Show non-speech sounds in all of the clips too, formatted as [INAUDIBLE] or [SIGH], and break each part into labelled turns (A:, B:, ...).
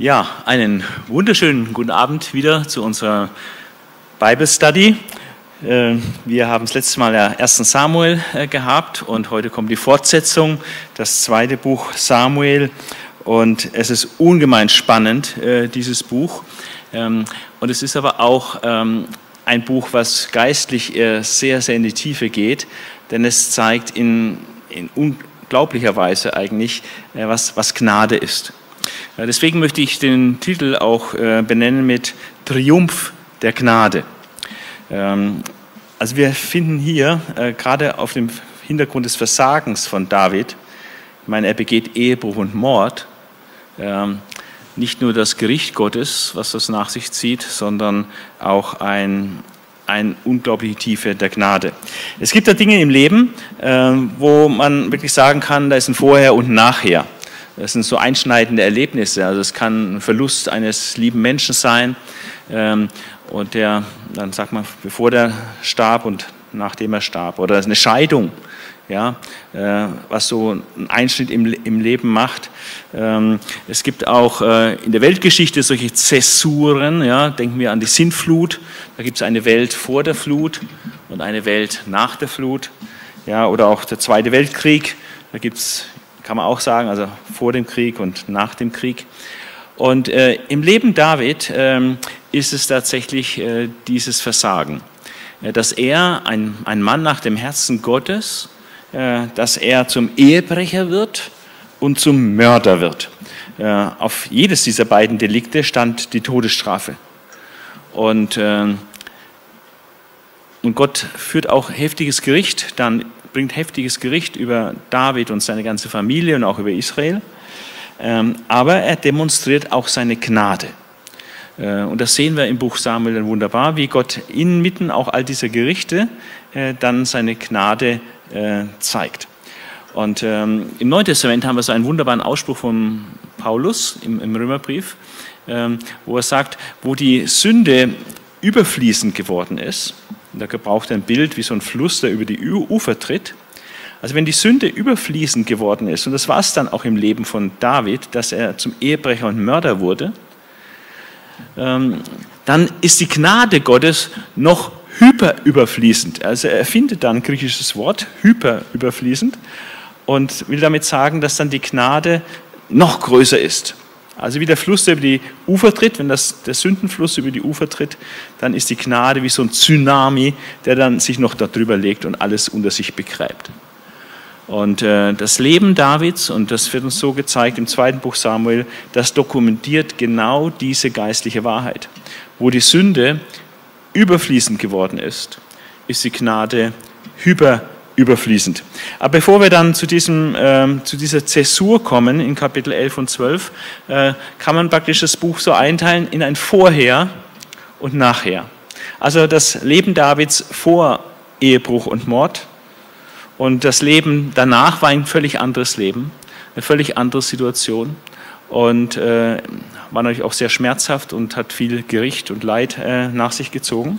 A: Ja, einen wunderschönen guten Abend wieder zu unserer Bible Study. Äh, wir haben das letzte Mal ja 1. Samuel äh, gehabt und heute kommt die Fortsetzung, das zweite Buch Samuel. Und es ist ungemein spannend, äh, dieses Buch. Ähm, und es ist aber auch ähm, ein Buch, was geistlich sehr, sehr in die Tiefe geht, denn es zeigt in, in unglaublicher Weise eigentlich, was, was Gnade ist. Deswegen möchte ich den Titel auch äh, benennen mit Triumph der Gnade. Ähm, also wir finden hier äh, gerade auf dem Hintergrund des Versagens von David, ich meine, er begeht Ehebruch und Mord, ähm, nicht nur das Gericht Gottes, was das nach sich zieht, sondern auch ein, eine unglaubliche Tiefe der Gnade. Es gibt da Dinge im Leben, ähm, wo man wirklich sagen kann, da ist ein Vorher und ein Nachher. Das sind so einschneidende Erlebnisse. Also es kann ein Verlust eines lieben Menschen sein ähm, und der, dann sagt man, bevor der starb und nachdem er starb. Oder eine Scheidung, ja, äh, was so einen Einschnitt im, Leben macht. Ähm, es gibt auch äh, in der Weltgeschichte solche Zäsuren. Ja, denken wir an die Sintflut. Da gibt es eine Welt vor der Flut und eine Welt nach der Flut. Ja, oder auch der Zweite Weltkrieg. Da gibt es kann man auch sagen, also vor dem Krieg und nach dem Krieg. Und äh, im Leben David äh, ist es tatsächlich äh, dieses Versagen, äh, dass er, ein, ein Mann nach dem Herzen Gottes, äh, dass er zum Ehebrecher wird und zum Mörder wird. Äh, auf jedes dieser beiden Delikte stand die Todesstrafe. Und, und Gott führt auch heftiges Gericht dann bringt heftiges Gericht über David und seine ganze Familie und auch über Israel. Ähm, aber er demonstriert auch seine Gnade. Äh, und das sehen wir im Buch Samuel dann wunderbar, wie Gott inmitten auch all dieser Gerichte äh, dann seine Gnade äh, zeigt. Und ähm, im Neuen Testament haben wir so einen wunderbaren Ausspruch von Paulus im, Römerbrief, ähm, wo er sagt, wo die Sünde überfließend geworden ist, da gebraucht er ein Bild wie so ein Fluss, der über die Ufer tritt. Also wenn die Sünde überfließend geworden ist, und das war es dann auch im Leben von David, dass er zum Ehebrecher und Mörder wurde, ähm, dann ist die Gnade Gottes noch hyperüberfließend. Also er findet dann ein griechisches Wort, hyperüberfließend, und will damit sagen, dass dann die Gnade noch größer ist. Also wie der Fluss, über die Ufer tritt, wenn das, der Sündenfluss über die Ufer tritt, dann ist die Gnade wie so ein Tsunami, der dann sich noch darüber legt und alles unter sich begräbt. Und äh, das Leben Davids, und das wird uns so gezeigt im zweiten Buch Samuel, das dokumentiert genau diese geistliche Wahrheit. Wo die Sünde überfließend geworden ist, ist die Gnade hyperfließend überfließend. Aber bevor wir dann zu, diesem, äh, zu dieser Zäsur kommen, in Kapitel 11 und 12, äh, kann man praktisch das Buch so einteilen in ein Vorher und Nachher. Also das Leben Davids vor Ehebruch und Mord und das Leben danach war ein völlig anderes Leben, eine völlig andere Situation und äh, war natürlich auch sehr schmerzhaft und hat viel Gericht und Leid äh, nach sich gezogen.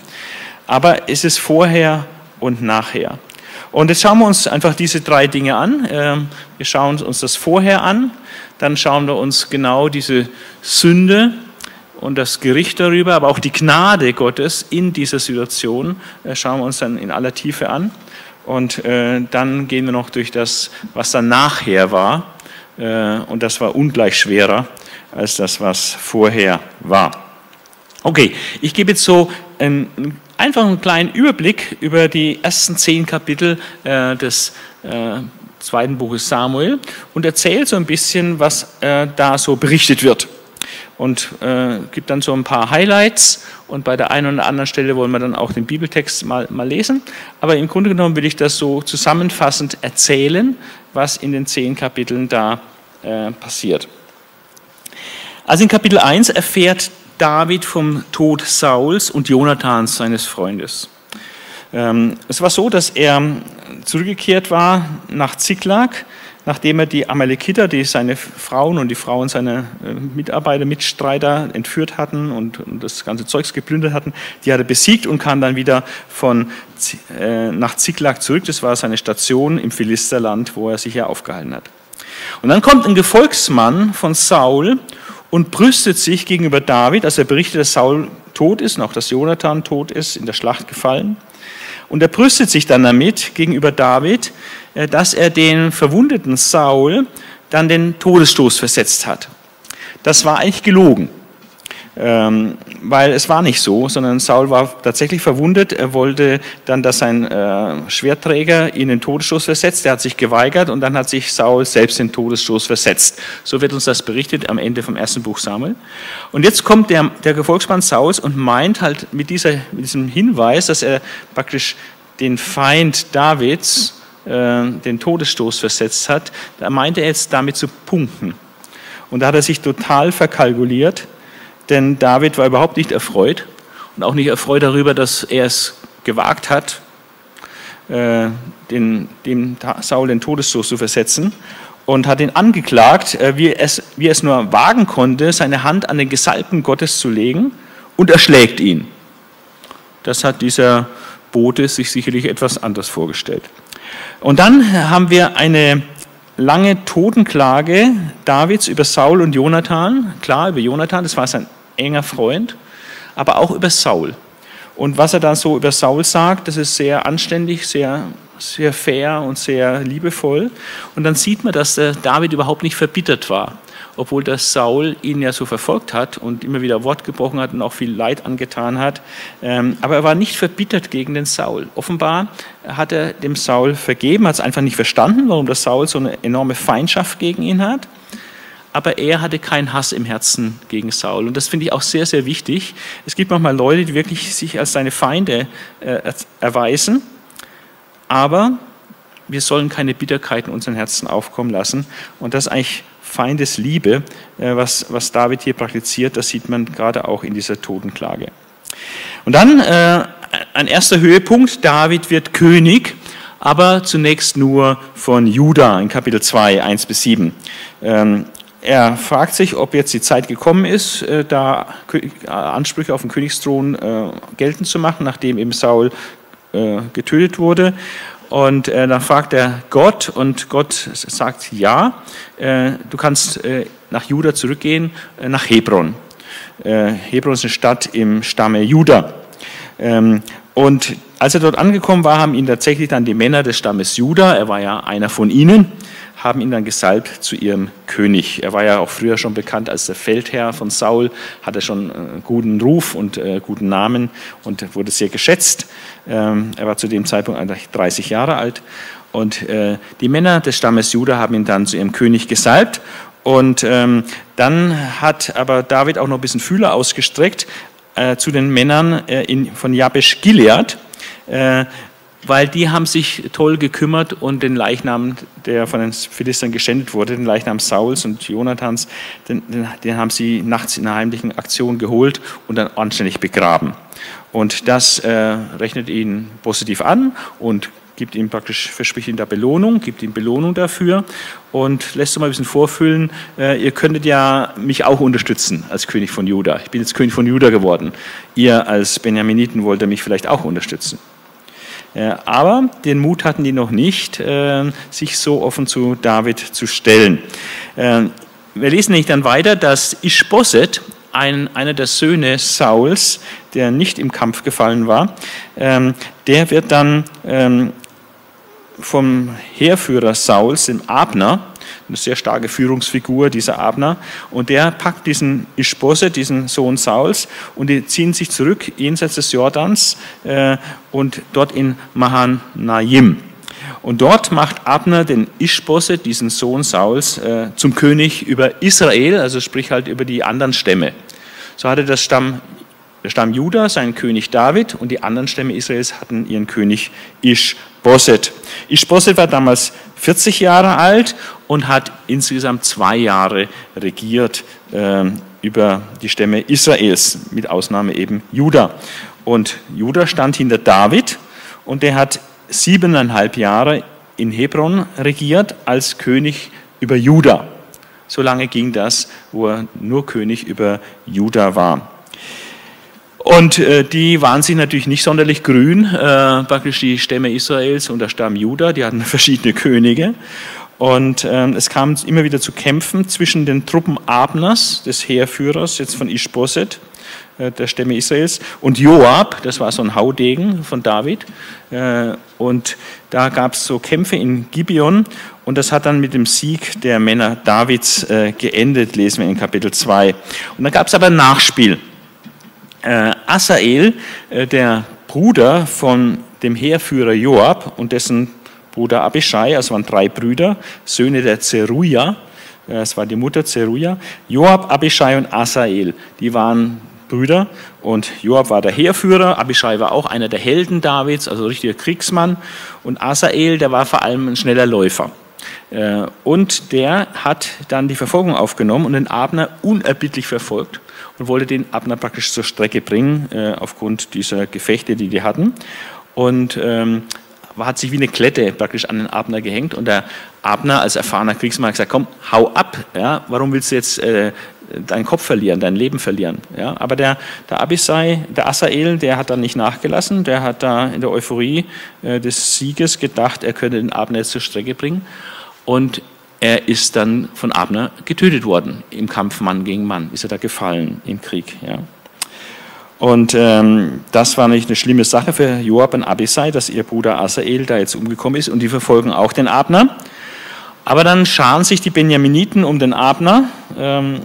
A: Aber es ist vorher und nachher. Und jetzt schauen wir uns einfach diese drei Dinge an. Ähm, wir schauen uns das vorher an, dann schauen wir uns genau diese Sünde und das Gericht darüber, aber auch die Gnade Gottes in dieser Situation äh, schauen wir uns dann in aller Tiefe an. Und äh, dann gehen wir noch durch das, was dann nachher war. Äh, und das war ungleich schwerer als das, was vorher war. Okay, ich gebe jetzt so einen einfach einen kleinen Überblick über die ersten zehn Kapitel äh, des äh, zweiten Buches Samuel und erzählt so ein bisschen, was äh, da so berichtet wird. Und äh, gibt dann so ein paar Highlights und bei der einen oder anderen Stelle wollen wir dann auch den Bibeltext mal, mal lesen. Aber im Grunde genommen will ich das so zusammenfassend erzählen, was in den zehn Kapiteln da äh, passiert. Also in Kapitel 1 erfährt David vom Tod Sauls und Jonathans, seines Freundes. Ähm, es war so, dass er zurückgekehrt war nach Ziklag, nachdem er die Amalekiter, die seine Frauen und die Frauen seiner äh, Mitarbeiter, Mitstreiter entführt hatten und, das ganze Zeugs geplündert hatten, die hat besiegt und kam dann wieder von, äh, nach Ziklag zurück. Das war seine Station im Philisterland, wo er sich ja aufgehalten hat. Und dann kommt ein Gefolgsmann von Saul und brüstet sich gegenüber David, als er berichtet, dass Saul tot ist und auch dass Jonathan tot ist, in der Schlacht gefallen. Und er brüstet sich dann damit gegenüber David, äh, dass er den verwundeten Saul dann den Todesstoß versetzt hat. Das war eigentlich gelogen. Weil es war nicht so, sondern Saul war tatsächlich verwundet. Er wollte dann, dass sein äh, Schwertträger ihn in den Todesstoß versetzt. Er hat sich geweigert und dann hat sich Saul selbst in den Todesstoß versetzt. So wird uns das berichtet am Ende vom ersten Buch Samuel. Und jetzt kommt der, der Gefolgsmann Sauls und meint halt mit, dieser, mit diesem Hinweis, dass er praktisch den Feind Davids äh, den Todesstoß versetzt hat, da meinte er jetzt damit zu punkten. Und da hat er sich total verkalkuliert denn David war überhaupt nicht erfreut und auch nicht erfreut darüber, dass er es gewagt hat, äh, den, dem Saul den Todesstoß zu versetzen und hat ihn angeklagt, äh, wie, es, wie es nur wagen konnte, seine Hand an den Gesalbten Gottes zu legen und erschlägt ihn. Das hat dieser Bote sich sicherlich etwas anders vorgestellt. Und dann haben wir eine lange Totenklage Davids über Saul und Jonathan. Klar, über Jonathan, das war sein enger Freund, aber auch über Saul. Und was er da so über Saul sagt, das ist sehr anständig, sehr, sehr fair und sehr liebevoll. Und dann sieht man, dass der David überhaupt nicht verbittert war, obwohl der Saul ihn ja so verfolgt hat und immer wieder Wort gebrochen hat und auch viel Leid angetan hat. Ähm, aber er war nicht verbittert gegen den Saul. Offenbar hat er dem Saul vergeben, hat es einfach nicht verstanden, warum der Saul so eine enorme Feindschaft gegen ihn hat aber er hatte keinen Hass im Herzen gegen Saul. Und das finde ich auch sehr, sehr wichtig. Es gibt manchmal Leute, die wirklich sich als seine Feinde äh, erweisen, aber wir sollen keine Bitterkeit in unseren Herzen aufkommen lassen. Und das ist eigentlich Feindesliebe, äh, was, was David hier praktiziert, das sieht man gerade auch in dieser Totenklage. Und dann äh, ein erster Höhepunkt, David wird König, aber zunächst nur von Juda in Kapitel 2, 1 bis 7. Er fragt sich, ob jetzt die Zeit gekommen ist, äh, da Ansprüche auf den Königsthron äh, geltend zu machen, nachdem eben Saul äh, getötet wurde. Und dann fragt er Gott und Gott sagt ja, du kannst nach Juda zurückgehen, nach Hebron. Hebron ist eine Stadt im Stamme Juda. Ähm, und als er dort angekommen war, haben ihn tatsächlich dann die Männer des Stammes Juda, er war ja einer von ihnen, haben ihn dann gesalbt zu ihrem König. Er war ja auch früher schon bekannt als der Feldherr von Saul, hatte schon einen äh, guten Ruf und äh, guten Namen und wurde sehr geschätzt. Ähm, er war zu dem Zeitpunkt eigentlich 30 Jahre alt. Und äh, die Männer des Stammes Juda haben ihn dann zu ihrem König gesalbt. Und ähm, dann hat aber David auch noch ein bisschen Fühler ausgestreckt äh, zu den Männern äh, in, von Jabesh Gilead. Weil die haben sich toll gekümmert und den Leichnam, der von den Philistern geschändet wurde, den Leichnam Sauls und Jonathans, den, den, den haben sie nachts in einer heimlichen Aktion geholt und dann anständig begraben. Und das äh, rechnet ihn positiv an und gibt ihm praktisch, verspricht ihm da Belohnung, gibt ihm Belohnung dafür und lässt so mal ein bisschen vorfüllen, äh, ihr könntet ja mich auch unterstützen als König von Juda. Ich bin jetzt König von Juda geworden. Ihr als Benjaminiten wollt ihr mich vielleicht auch unterstützen. Äh, aber den Mut hatten die noch nicht, äh, sich so offen zu David zu stellen. Äh, wir lesen nämlich dann weiter, dass Ishboset, ein, einer der Söhne Sauls, der nicht im Kampf gefallen war, ähm, der wird dann ähm, vom Heerführer Sauls, dem Abner, eine sehr starke Führungsfigur, dieser Abner. Und der packt diesen Ischbosse, diesen Sohn Sauls, und die ziehen sich zurück jenseits des Jordans äh, und dort in Mahanaim. Und dort macht Abner den Ischbosse, diesen Sohn Sauls, äh, zum König über Israel, also sprich halt über die anderen Stämme. So hatte das Stamm, der Stamm Juda seinen König David und die anderen Stämme Israels hatten ihren König Ischboset. Ischboset war damals 40 Jahre alt und hat insgesamt zwei Jahre regiert äh, über die Stämme Israels, mit Ausnahme eben Juda. Und Juda stand hinter David und der hat siebeneinhalb Jahre in Hebron regiert als König über Juda. So lange ging das, wo er nur König über Juda war. Und äh, die waren sich natürlich nicht sonderlich grün, äh, praktisch die Stämme Israels und der Stamm Juda, die hatten [LAUGHS] verschiedene Könige. Und ähm, es kam immer wieder zu Kämpfen zwischen den Truppen Abners, des Heerführers, jetzt von Ishboset, äh, der Stämme Israels, und Joab, das war so ein Haudegen von David. Äh, und da gab es so Kämpfe in Gibeon und das hat dann mit dem Sieg der Männer Davids äh, geendet, lesen wir in Kapitel 2. Und dann gab es aber ein Nachspiel. Asael, der Bruder von dem Heerführer Joab und dessen Bruder Abishai, also waren drei Brüder, Söhne der Zeruja, das war die Mutter Zeruja, Joab, Abishai und Asael, die waren Brüder und Joab war der Heerführer, Abishai war auch einer der Helden Davids, also richtiger Kriegsmann. Und Asael, der war vor allem ein schneller Läufer. Äh, und der hat dann die Verfolgung aufgenommen und den Abner unerbittlich verfolgt und wollte den Abner praktisch zur Strecke bringen, äh, aufgrund dieser Gefechte, die die hatten. Und ähm, hat sich wie eine Klette praktisch an den Abner gehängt und der Abner als erfahrener Kriegsmann hat gesagt, komm, hau ab, ja, warum willst du jetzt äh, deinen Kopf verlieren, dein Leben verlieren. Ja, aber der, der Abisai, der Asael, der hat dann nicht nachgelassen, der hat da in der Euphorie äh, des Sieges gedacht, er könnte den Abner jetzt zur Strecke bringen und er ist dann von Abner getötet worden im Kampf Mann gegen Mann, ist er da gefallen im Krieg. Ja. Und ähm, das war nicht eine schlimme Sache für Joab und Abisai, dass ihr Bruder Asael da jetzt umgekommen ist und die verfolgen auch den Abner. Aber dann scharen sich die Benjaminiten um den Abner ähm,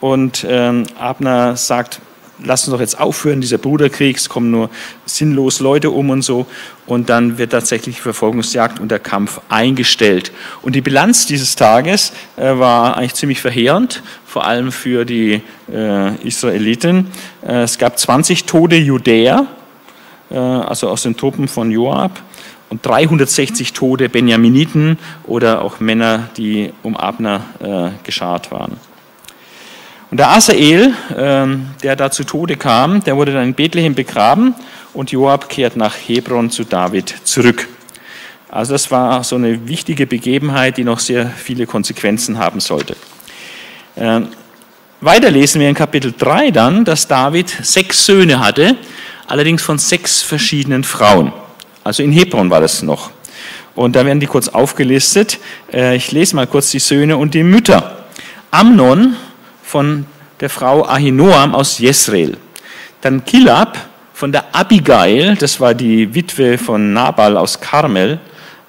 A: und ähm, Abner sagt, lass uns doch jetzt aufhören, dieser Bruderkrieg, es kommen nur sinnlos Leute um und so. Und dann wird tatsächlich die Verfolgungsjagd und der Kampf eingestellt. Und die Bilanz dieses Tages äh, war eigentlich ziemlich verheerend, vor allem für die äh, Israeliten. Äh, es gab 20 tote Judäer, also aus den Truppen von Joab, und 360 tote Benjaminiten oder auch Männer, die um Abner äh, geschart waren. Und der Asael, ähm, der da zu Tode kam, der wurde dann in Bethlehem begraben und Joab kehrt nach Hebron zu David zurück. Also das war so eine wichtige Begebenheit, die noch sehr viele Konsequenzen haben sollte. Ähm, weiter lesen wir in Kapitel 3 dann, dass David sechs Söhne hatte, allerdings von sechs verschiedenen Frauen. Also in Hebron war das noch. Und da werden die kurz aufgelistet. Äh, ich lese mal kurz die Söhne und die Mütter. Amnon von der Frau Ahinoam aus Jezreel. Dann Kilab von der Abigail, das war die Witwe von Nabal aus Karmel.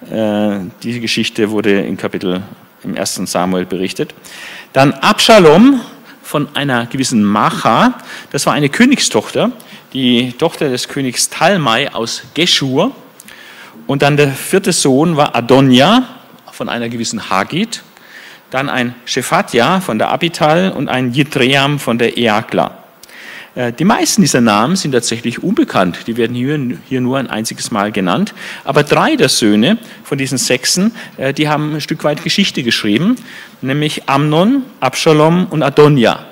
A: Äh, diese Geschichte wurde im Kapitel im 1. Samuel berichtet. Dann Absalom von einer gewissen Macha, das war eine Königstochter, die Tochter des Königs Talmai aus Geschur. Und dann der vierte Sohn war Adonja von einer gewissen Hagit dann ein Shephatja von der Abital und ein Jitream von der Eakla. Äh, die meisten dieser Namen sind tatsächlich unbekannt, die werden hier, nur ein einziges Mal genannt. Aber drei der Söhne von diesen Sechsen, äh, die haben ein Stück weit Geschichte geschrieben, nämlich Amnon, Absalom und Adonja.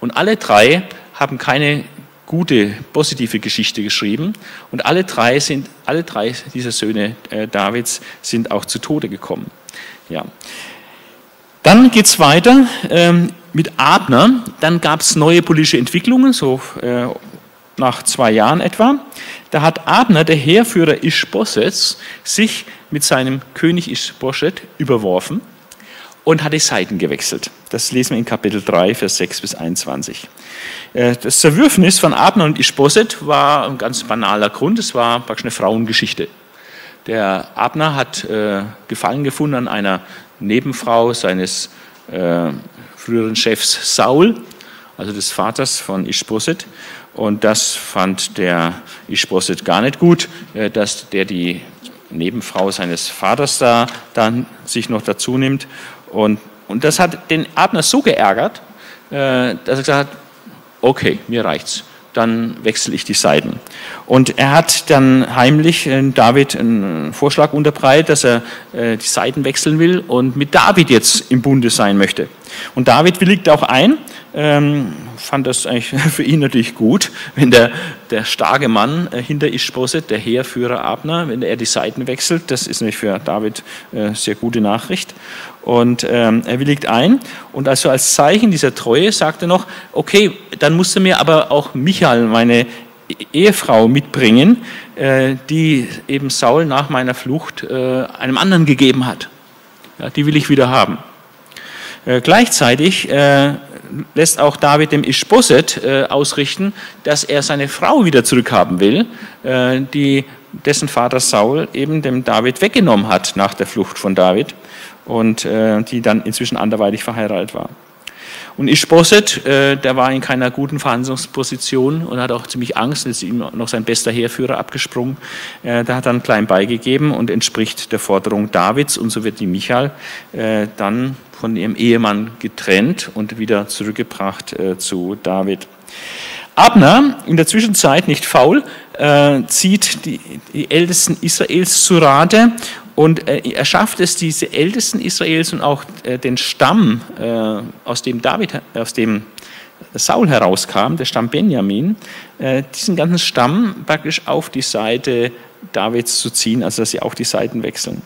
A: Und alle drei haben keine gute, positive Geschichte geschrieben. Und alle drei, sind, alle drei dieser Söhne äh, Davids sind auch zu Tode gekommen. Ja. Dann geht es weiter ähm, mit Abner. Dann gab es neue politische Entwicklungen, so äh, nach zwei Jahren etwa. Da hat Abner, der Heerführer Ischboset, sich mit seinem König Ischboset überworfen und hat die Seiten gewechselt. Das lesen wir in Kapitel 3, Vers 6 bis 21. Äh, das Zerwürfnis von Abner und Ischboset war ein ganz banaler Grund. Es war praktisch eine Frauengeschichte. Der Abner hat äh, Gefallen gefunden an einer Nebenfrau seines äh, früheren Chefs Saul, also des Vaters von Ishboset. Und das fand der Ishboset gar nicht gut, äh, dass der die Nebenfrau seines Vaters da dann sich noch dazu nimmt. Und, und das hat den Abner so geärgert, äh, dass er gesagt hat, okay, mir reicht's dann wechsle ich die Seiten. Und er hat dann heimlich äh, David einen Vorschlag unterbreitet, dass er äh, die Seiten wechseln will und mit David jetzt im Bunde sein möchte. Und David willigt auch ein, ähm, fand das eigentlich [LAUGHS] für ihn natürlich gut, wenn der, der starke Mann äh, hinter Ischboset, der Heerführer Abner, wenn er die Seiten wechselt, das ist nämlich für David äh, sehr gute Nachricht. Und ähm, er willigt ein und also als Zeichen dieser Treue sagt er noch, okay, dann musst du mir aber auch Michael, meine Ehefrau mitbringen, äh, die eben Saul nach meiner Flucht äh, einem anderen gegeben hat. Ja, die will ich wieder haben. Äh, gleichzeitig äh, lässt auch David dem Ischboset äh, ausrichten, dass er seine Frau wieder zurückhaben will, äh, die dessen Vater Saul eben dem David weggenommen hat nach der Flucht von David und äh, die dann inzwischen anderweitig verheiratet war. Und Ishboset, äh, der war in keiner guten Verhandlungsposition und hat auch ziemlich Angst, ist ihm noch sein bester Heerführer abgesprungen. Äh, der hat dann klein beigegeben und entspricht der Forderung Davids und so wird die Michal äh, dann von ihrem Ehemann getrennt und wieder zurückgebracht äh, zu David. Abner, in der Zwischenzeit nicht faul, äh, zieht die, die Ältesten Israels zu Rate und äh, er schafft es, diese Ältesten Israels und auch äh, den Stamm, äh, aus dem David, aus dem Saul herauskam, der Stamm Benjamin, diesen ganzen Stamm praktisch auf die Seite Davids zu ziehen, also dass sie auch die Seiten wechseln.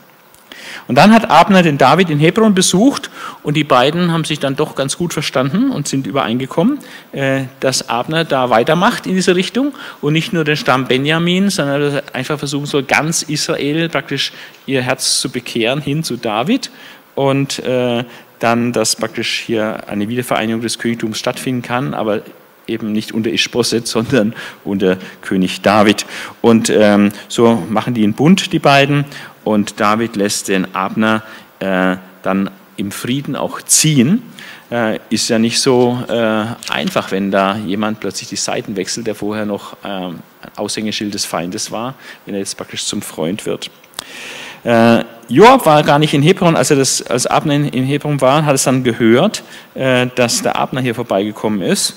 A: Und dann hat Abner den David in Hebron besucht und die beiden haben sich dann doch ganz gut verstanden und sind übereingekommen, äh, dass Abner da weitermacht in diese Richtung und nicht nur den Stamm Benjamin, sondern einfach versuchen soll, ganz Israel praktisch ihr Herz zu bekehren hin zu David und äh, dann, dass praktisch hier eine Wiedervereinigung des Königtums stattfinden kann, aber eben nicht unter Ischboset, sondern unter König David. Und ähm, so machen die einen Bund, die beiden, und David lässt den Abner äh, dann im Frieden auch ziehen. Äh, ist ja nicht so äh, einfach, wenn da jemand plötzlich die Seiten wechselt, der vorher noch äh, ein Aushängeschild des Feindes war, wenn er jetzt praktisch zum Freund wird. Äh, Joab war gar nicht in Hebron, als, er das, als Abner in Hebron war, hat es dann gehört, äh, dass der Abner hier vorbeigekommen ist.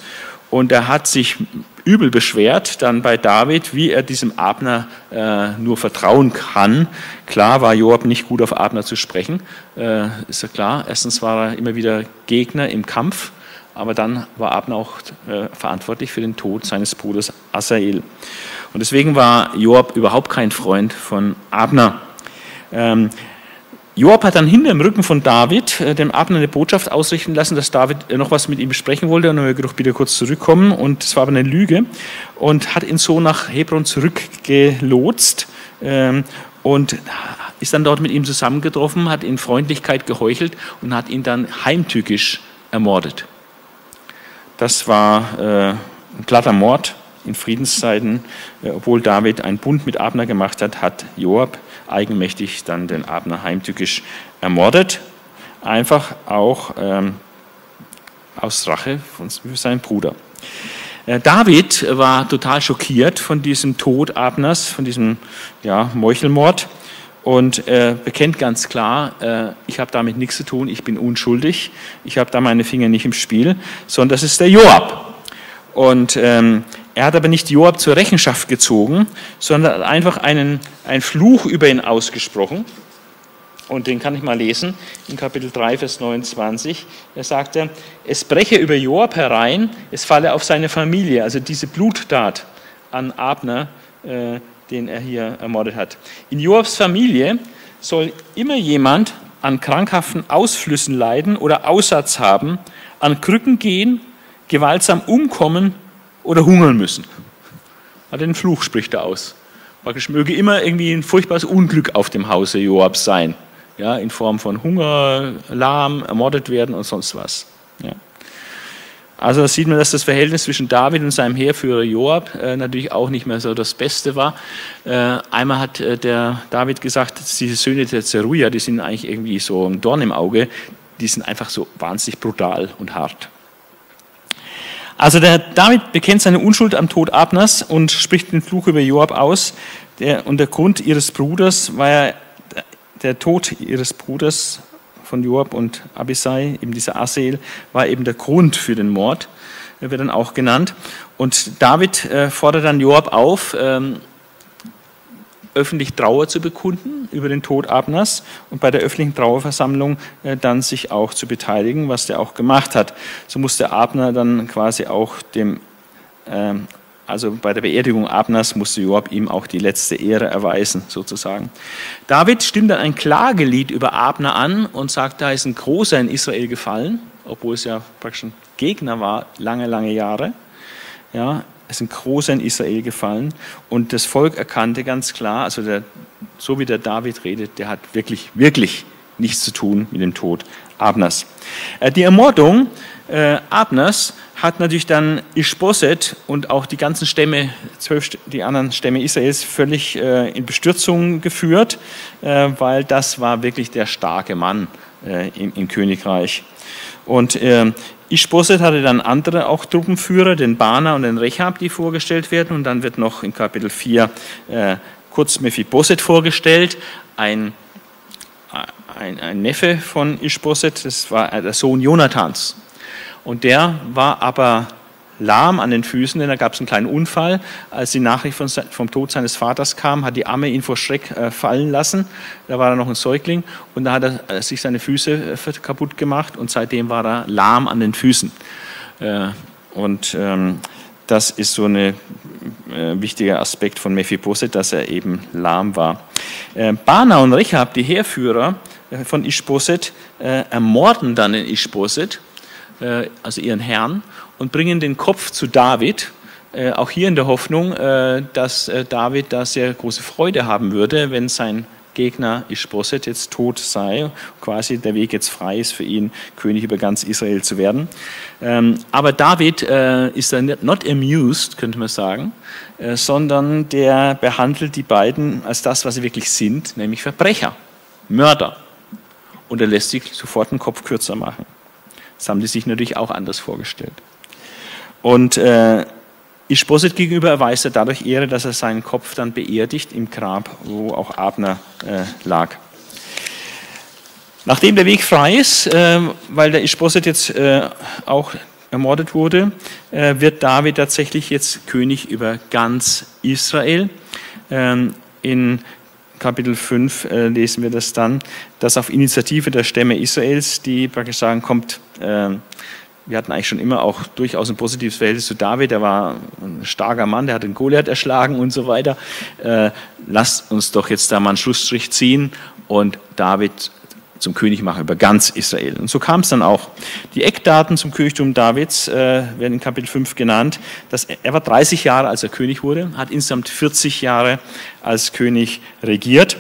A: Und er hat sich übel beschwert dann bei David, wie er diesem Abner äh, nur vertrauen kann. Klar war Joab nicht gut auf Abner zu sprechen, äh, ist ja klar. Erstens war er immer wieder Gegner im Kampf, aber dann war Abner auch äh, verantwortlich für den Tod seines Bruders Asael. Und deswegen war Joab überhaupt kein Freund von Abner. Ähm, Joab hat dann hinter dem Rücken von David äh, dem Abner eine Botschaft ausrichten lassen, dass David äh, noch was mit ihm besprechen wollte und er gedacht, bitte kurz zurückkommen. Und es war aber eine Lüge und hat ihn so nach Hebron zurückgelotst ähm, und ist dann dort mit ihm zusammengetroffen, hat in Freundlichkeit geheuchelt und hat ihn dann heimtückisch ermordet. Das war äh, ein glatter Mord in Friedenszeiten. Obwohl David einen Bund mit Abner gemacht hat, hat Joab eigenmächtig dann den Abner heimtückisch ermordet. Einfach auch ähm, aus Rache für seinen Bruder. Äh, David war total schockiert von diesem Tod Abners, von diesem ja, Meuchelmord und äh, bekennt ganz klar, äh, ich habe damit nichts zu tun, ich bin unschuldig, ich habe da meine Finger nicht im Spiel, sondern das ist der Joab. Und ähm, er hat aber nicht Joab zur Rechenschaft gezogen, sondern einfach einen, einen Fluch über ihn ausgesprochen. Und den kann ich mal lesen in Kapitel 3, Vers 29. Er sagte, es breche über Joab herein, es falle auf seine Familie, also diese Bluttat an Abner, äh, den er hier ermordet hat. In Joabs Familie soll immer jemand an krankhaften Ausflüssen leiden oder Aussatz haben, an Krücken gehen, gewaltsam umkommen oder hungern müssen. Hat den Fluch spricht er aus. Praktisch möge immer irgendwie ein furchtbares Unglück auf dem Hause Joabs sein. Ja, in Form von Hunger, Lahm, ermordet werden und sonst was. Ja. Also da sieht man, dass das Verhältnis zwischen David und seinem Heerführer Joab äh, natürlich auch nicht mehr so das Beste war. Äh, einmal hat äh, der David gesagt, diese Söhne der Zeruja, die sind eigentlich irgendwie so ein Dorn im Auge, die sind einfach so wahnsinnig brutal und hart. Also der David bekennt seine Unschuld am Tod Abners und spricht den Fluch über Joab aus. Der, und der Grund ihres Bruders war ja der Tod ihres Bruders von Joab und Abisai, eben dieser Asel, war eben der Grund für den Mord, wird dann auch genannt. Und David äh, fordert dann Joab auf, ähm, öffentlich Trauer zu bekunden über den Tod Abners und bei der öffentlichen Trauerversammlung äh, dann sich auch zu beteiligen, was der auch gemacht hat. So musste Abner dann quasi auch dem, ähm, also bei der Beerdigung Abners musste Joab ihm auch die letzte Ehre erweisen, sozusagen. David stimmt dann ein Klagelied über Abner an und sagt, da ist ein großer in Israel gefallen, obwohl es ja praktisch ein Gegner war, lange, lange Jahre. Ja, ist ein großer in Israel gefallen und das Volk erkannte ganz klar, also der, so wie der David redet, der hat wirklich, wirklich nichts zu tun mit dem Tod Abners. Äh, die Ermordung äh, Abners hat natürlich dann Ishboset und auch die ganzen Stämme, zwölf, die anderen Stämme Israels, völlig äh, in Bestürzung geführt, äh, weil das war wirklich der starke Mann äh, im, im, Königreich. Und äh, Ishboset hatte dann andere auch Truppenführer, den Bana und den Rechab, die vorgestellt werden. Und dann wird noch in Kapitel 4 äh, kurz Mephiboset vorgestellt, ein, ein, ein Neffe von Ishboset, das war der Sohn Jonathans. Und der war aber lahm an den Füßen, denn da gab es einen kleinen Unfall. Als die Nachricht von, vom Tod seines Vaters kam, hat die Amme ihn vor Schreck äh, fallen lassen. Da war er noch ein Säugling und da hat er äh, sich seine Füße äh, kaputt gemacht und seitdem war er lahm an den Füßen. Äh, und ähm, das ist so ein äh, wichtiger Aspekt von Mephibosheth, dass er eben lahm war. Äh, Bana und Rechab, die Heerführer von Ishboset, ermorden dann den Ishboset äh, also ihren Herrn, und bringen den Kopf zu David, äh, auch hier in der Hoffnung, äh, dass David da sehr große Freude haben würde, wenn sein Gegner Ishboset jetzt tot sei, quasi der Weg jetzt frei ist für ihn, König über ganz Israel zu werden. Ähm, aber David ist da not amused, könnte man sagen, sondern der behandelt die beiden als das, was sie wirklich sind, nämlich Verbrecher, Mörder. Und er lässt sich sofort den Kopf kürzer machen. Das haben die sich natürlich auch anders vorgestellt. Und äh, Ishboset gegenüber erweist er dadurch Ehre, dass er seinen Kopf dann beerdigt im Grab, wo auch Abner äh, lag. Nachdem der Weg frei ist, äh, weil der Ishboset jetzt äh, auch ermordet wurde, äh, wird David tatsächlich jetzt König über ganz Israel. Ähm, in Kapitel 5 äh, lesen wir das dann, dass auf Initiative der Stämme Israels, die praktisch sagen, kommt, äh, wir hatten eigentlich schon immer auch durchaus ein positives Verhältnis zu David, der war ein starker Mann, der hat den Goliath erschlagen und so weiter. Äh, lasst uns doch jetzt da mal einen Schlussstrich ziehen und David zum König machen über ganz Israel. Und so kam es dann auch. Die Eckdaten zum Königtum Davids äh, werden in Kapitel 5 genannt. Dass er, er war 30 Jahre, als er König wurde, hat insgesamt 40 Jahre als König regiert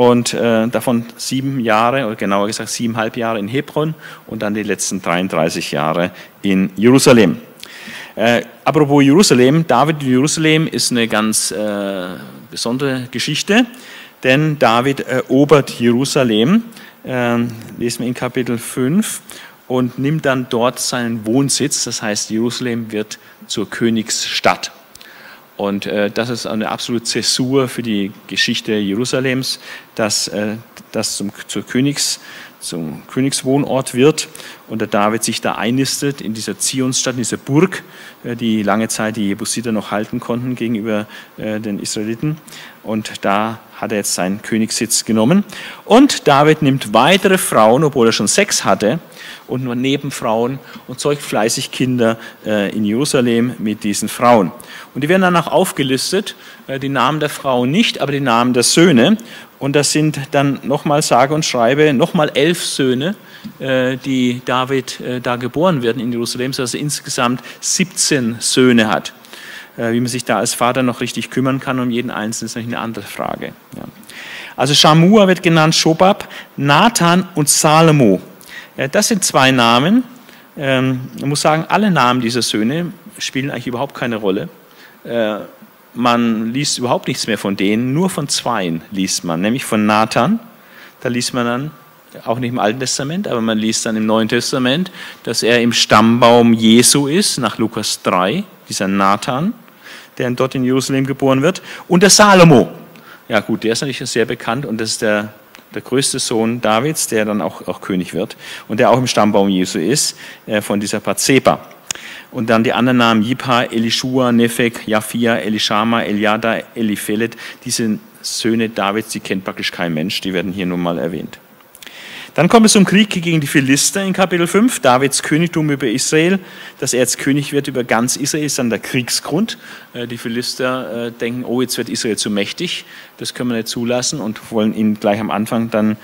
A: und äh, davon sieben Jahre, oder genauer gesagt siebeneinhalb Jahre in Hebron und dann die letzten 33 Jahre in Jerusalem. Äh, apropos Jerusalem, David in Jerusalem ist eine ganz äh, besondere Geschichte, denn David erobert Jerusalem äh, lesen wir in Kapitel 5 und nimmt dann dort seinen Wohnsitz. Das heißt, Jerusalem wird zur Königsstadt. Und äh, das ist eine absolute Zäsur für die Geschichte Jerusalems, dass äh, das zum, zur Königs, zum Königswohnort wird und der David sich da einnistet in dieser Zionsstadt, in dieser Burg, äh, die lange Zeit die Jebusiter noch halten konnten gegenüber äh, den Israeliten. Und da hat er jetzt seinen Königssitz genommen. Und David nimmt weitere Frauen, obwohl er schon sechs hatte, und nur Nebenfrauen und zeugt fleißig Kinder äh, in Jerusalem mit diesen Frauen. Und die werden danach aufgelistet, äh, die Namen der Frauen nicht, aber die Namen der Söhne. Und das sind dann nochmal sage und schreibe, nochmal elf Söhne, äh, die David da geboren werden in Jerusalem, sodass er insgesamt 17 Söhne hat. Wie man sich da als Vater noch richtig kümmern kann um jeden Einzelnen, ist natürlich eine andere Frage. Ja. Also Shamua wird genannt, Shobab, Nathan und Salomo. Das sind zwei Namen. Ähm, man muss sagen, alle Namen dieser Söhne spielen eigentlich überhaupt keine Rolle. Äh, man liest überhaupt nichts mehr von denen, nur von zweien liest man, nämlich von Nathan. Da liest man dann auch nicht im Alten Testament, aber man liest dann im Neuen Testament, dass er im Stammbaum Jesu ist, nach Lukas 3, dieser Nathan, der dort in Jerusalem geboren wird, und der Salomo. Ja gut, der ist natürlich sehr bekannt und das ist der der größte Sohn Davids, der dann auch, auch König wird und der auch im Stammbaum Jesu ist, äh, von dieser Parzeba. Und dann die anderen Namen Jibha, Elishua, Nefek, Japhia, Elishama, Eliada, Eliphelet. Diese Söhne Davids, die kennt praktisch kein Mensch, die werden hier nun mal erwähnt. Dann kommt es zum Krieg gegen die Philister in Kapitel 5. Davids Königtum über Israel, dass er jetzt König wird über ganz Israel, ist dann der Kriegsgrund. Äh, die Philister äh, denken, oh, jetzt wird Israel zu mächtig, das können wir nicht zulassen und wollen ihn gleich am Anfang dann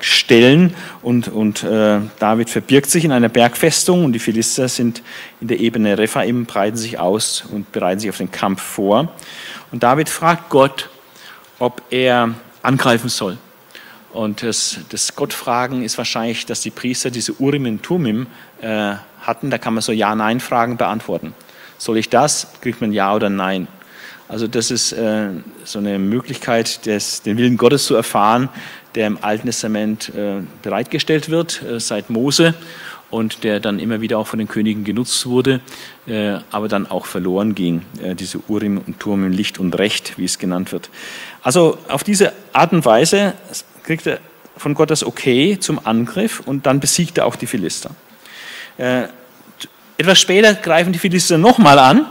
A: stellen. Und, und äh, David verbirgt sich in einer Bergfestung und die Philister sind in der Ebene Rephaim, breiten sich aus und bereiten sich auf den Kampf vor. Und David fragt Gott, ob er angreifen soll. Und das, das Gottfragen ist wahrscheinlich, dass die Priester diese Urim und Tumim äh, hatten. Da kann man so Ja-Nein-Fragen beantworten. Soll ich das? Kriegt man Ja oder Nein. Also das ist äh, so eine Möglichkeit, des, den Willen Gottes zu erfahren, der im Alten Testament äh, bereitgestellt wird äh, seit Mose und der dann immer wieder auch von den Königen genutzt wurde, äh, aber dann auch verloren ging, äh, diese Urim und Turm im Licht und Recht, wie es genannt wird. Also auf diese Art und Weise kriegt er von Gott das Okay zum Angriff und dann besiegt er auch die Philister. Äh, etwas später greifen die Philister nochmal an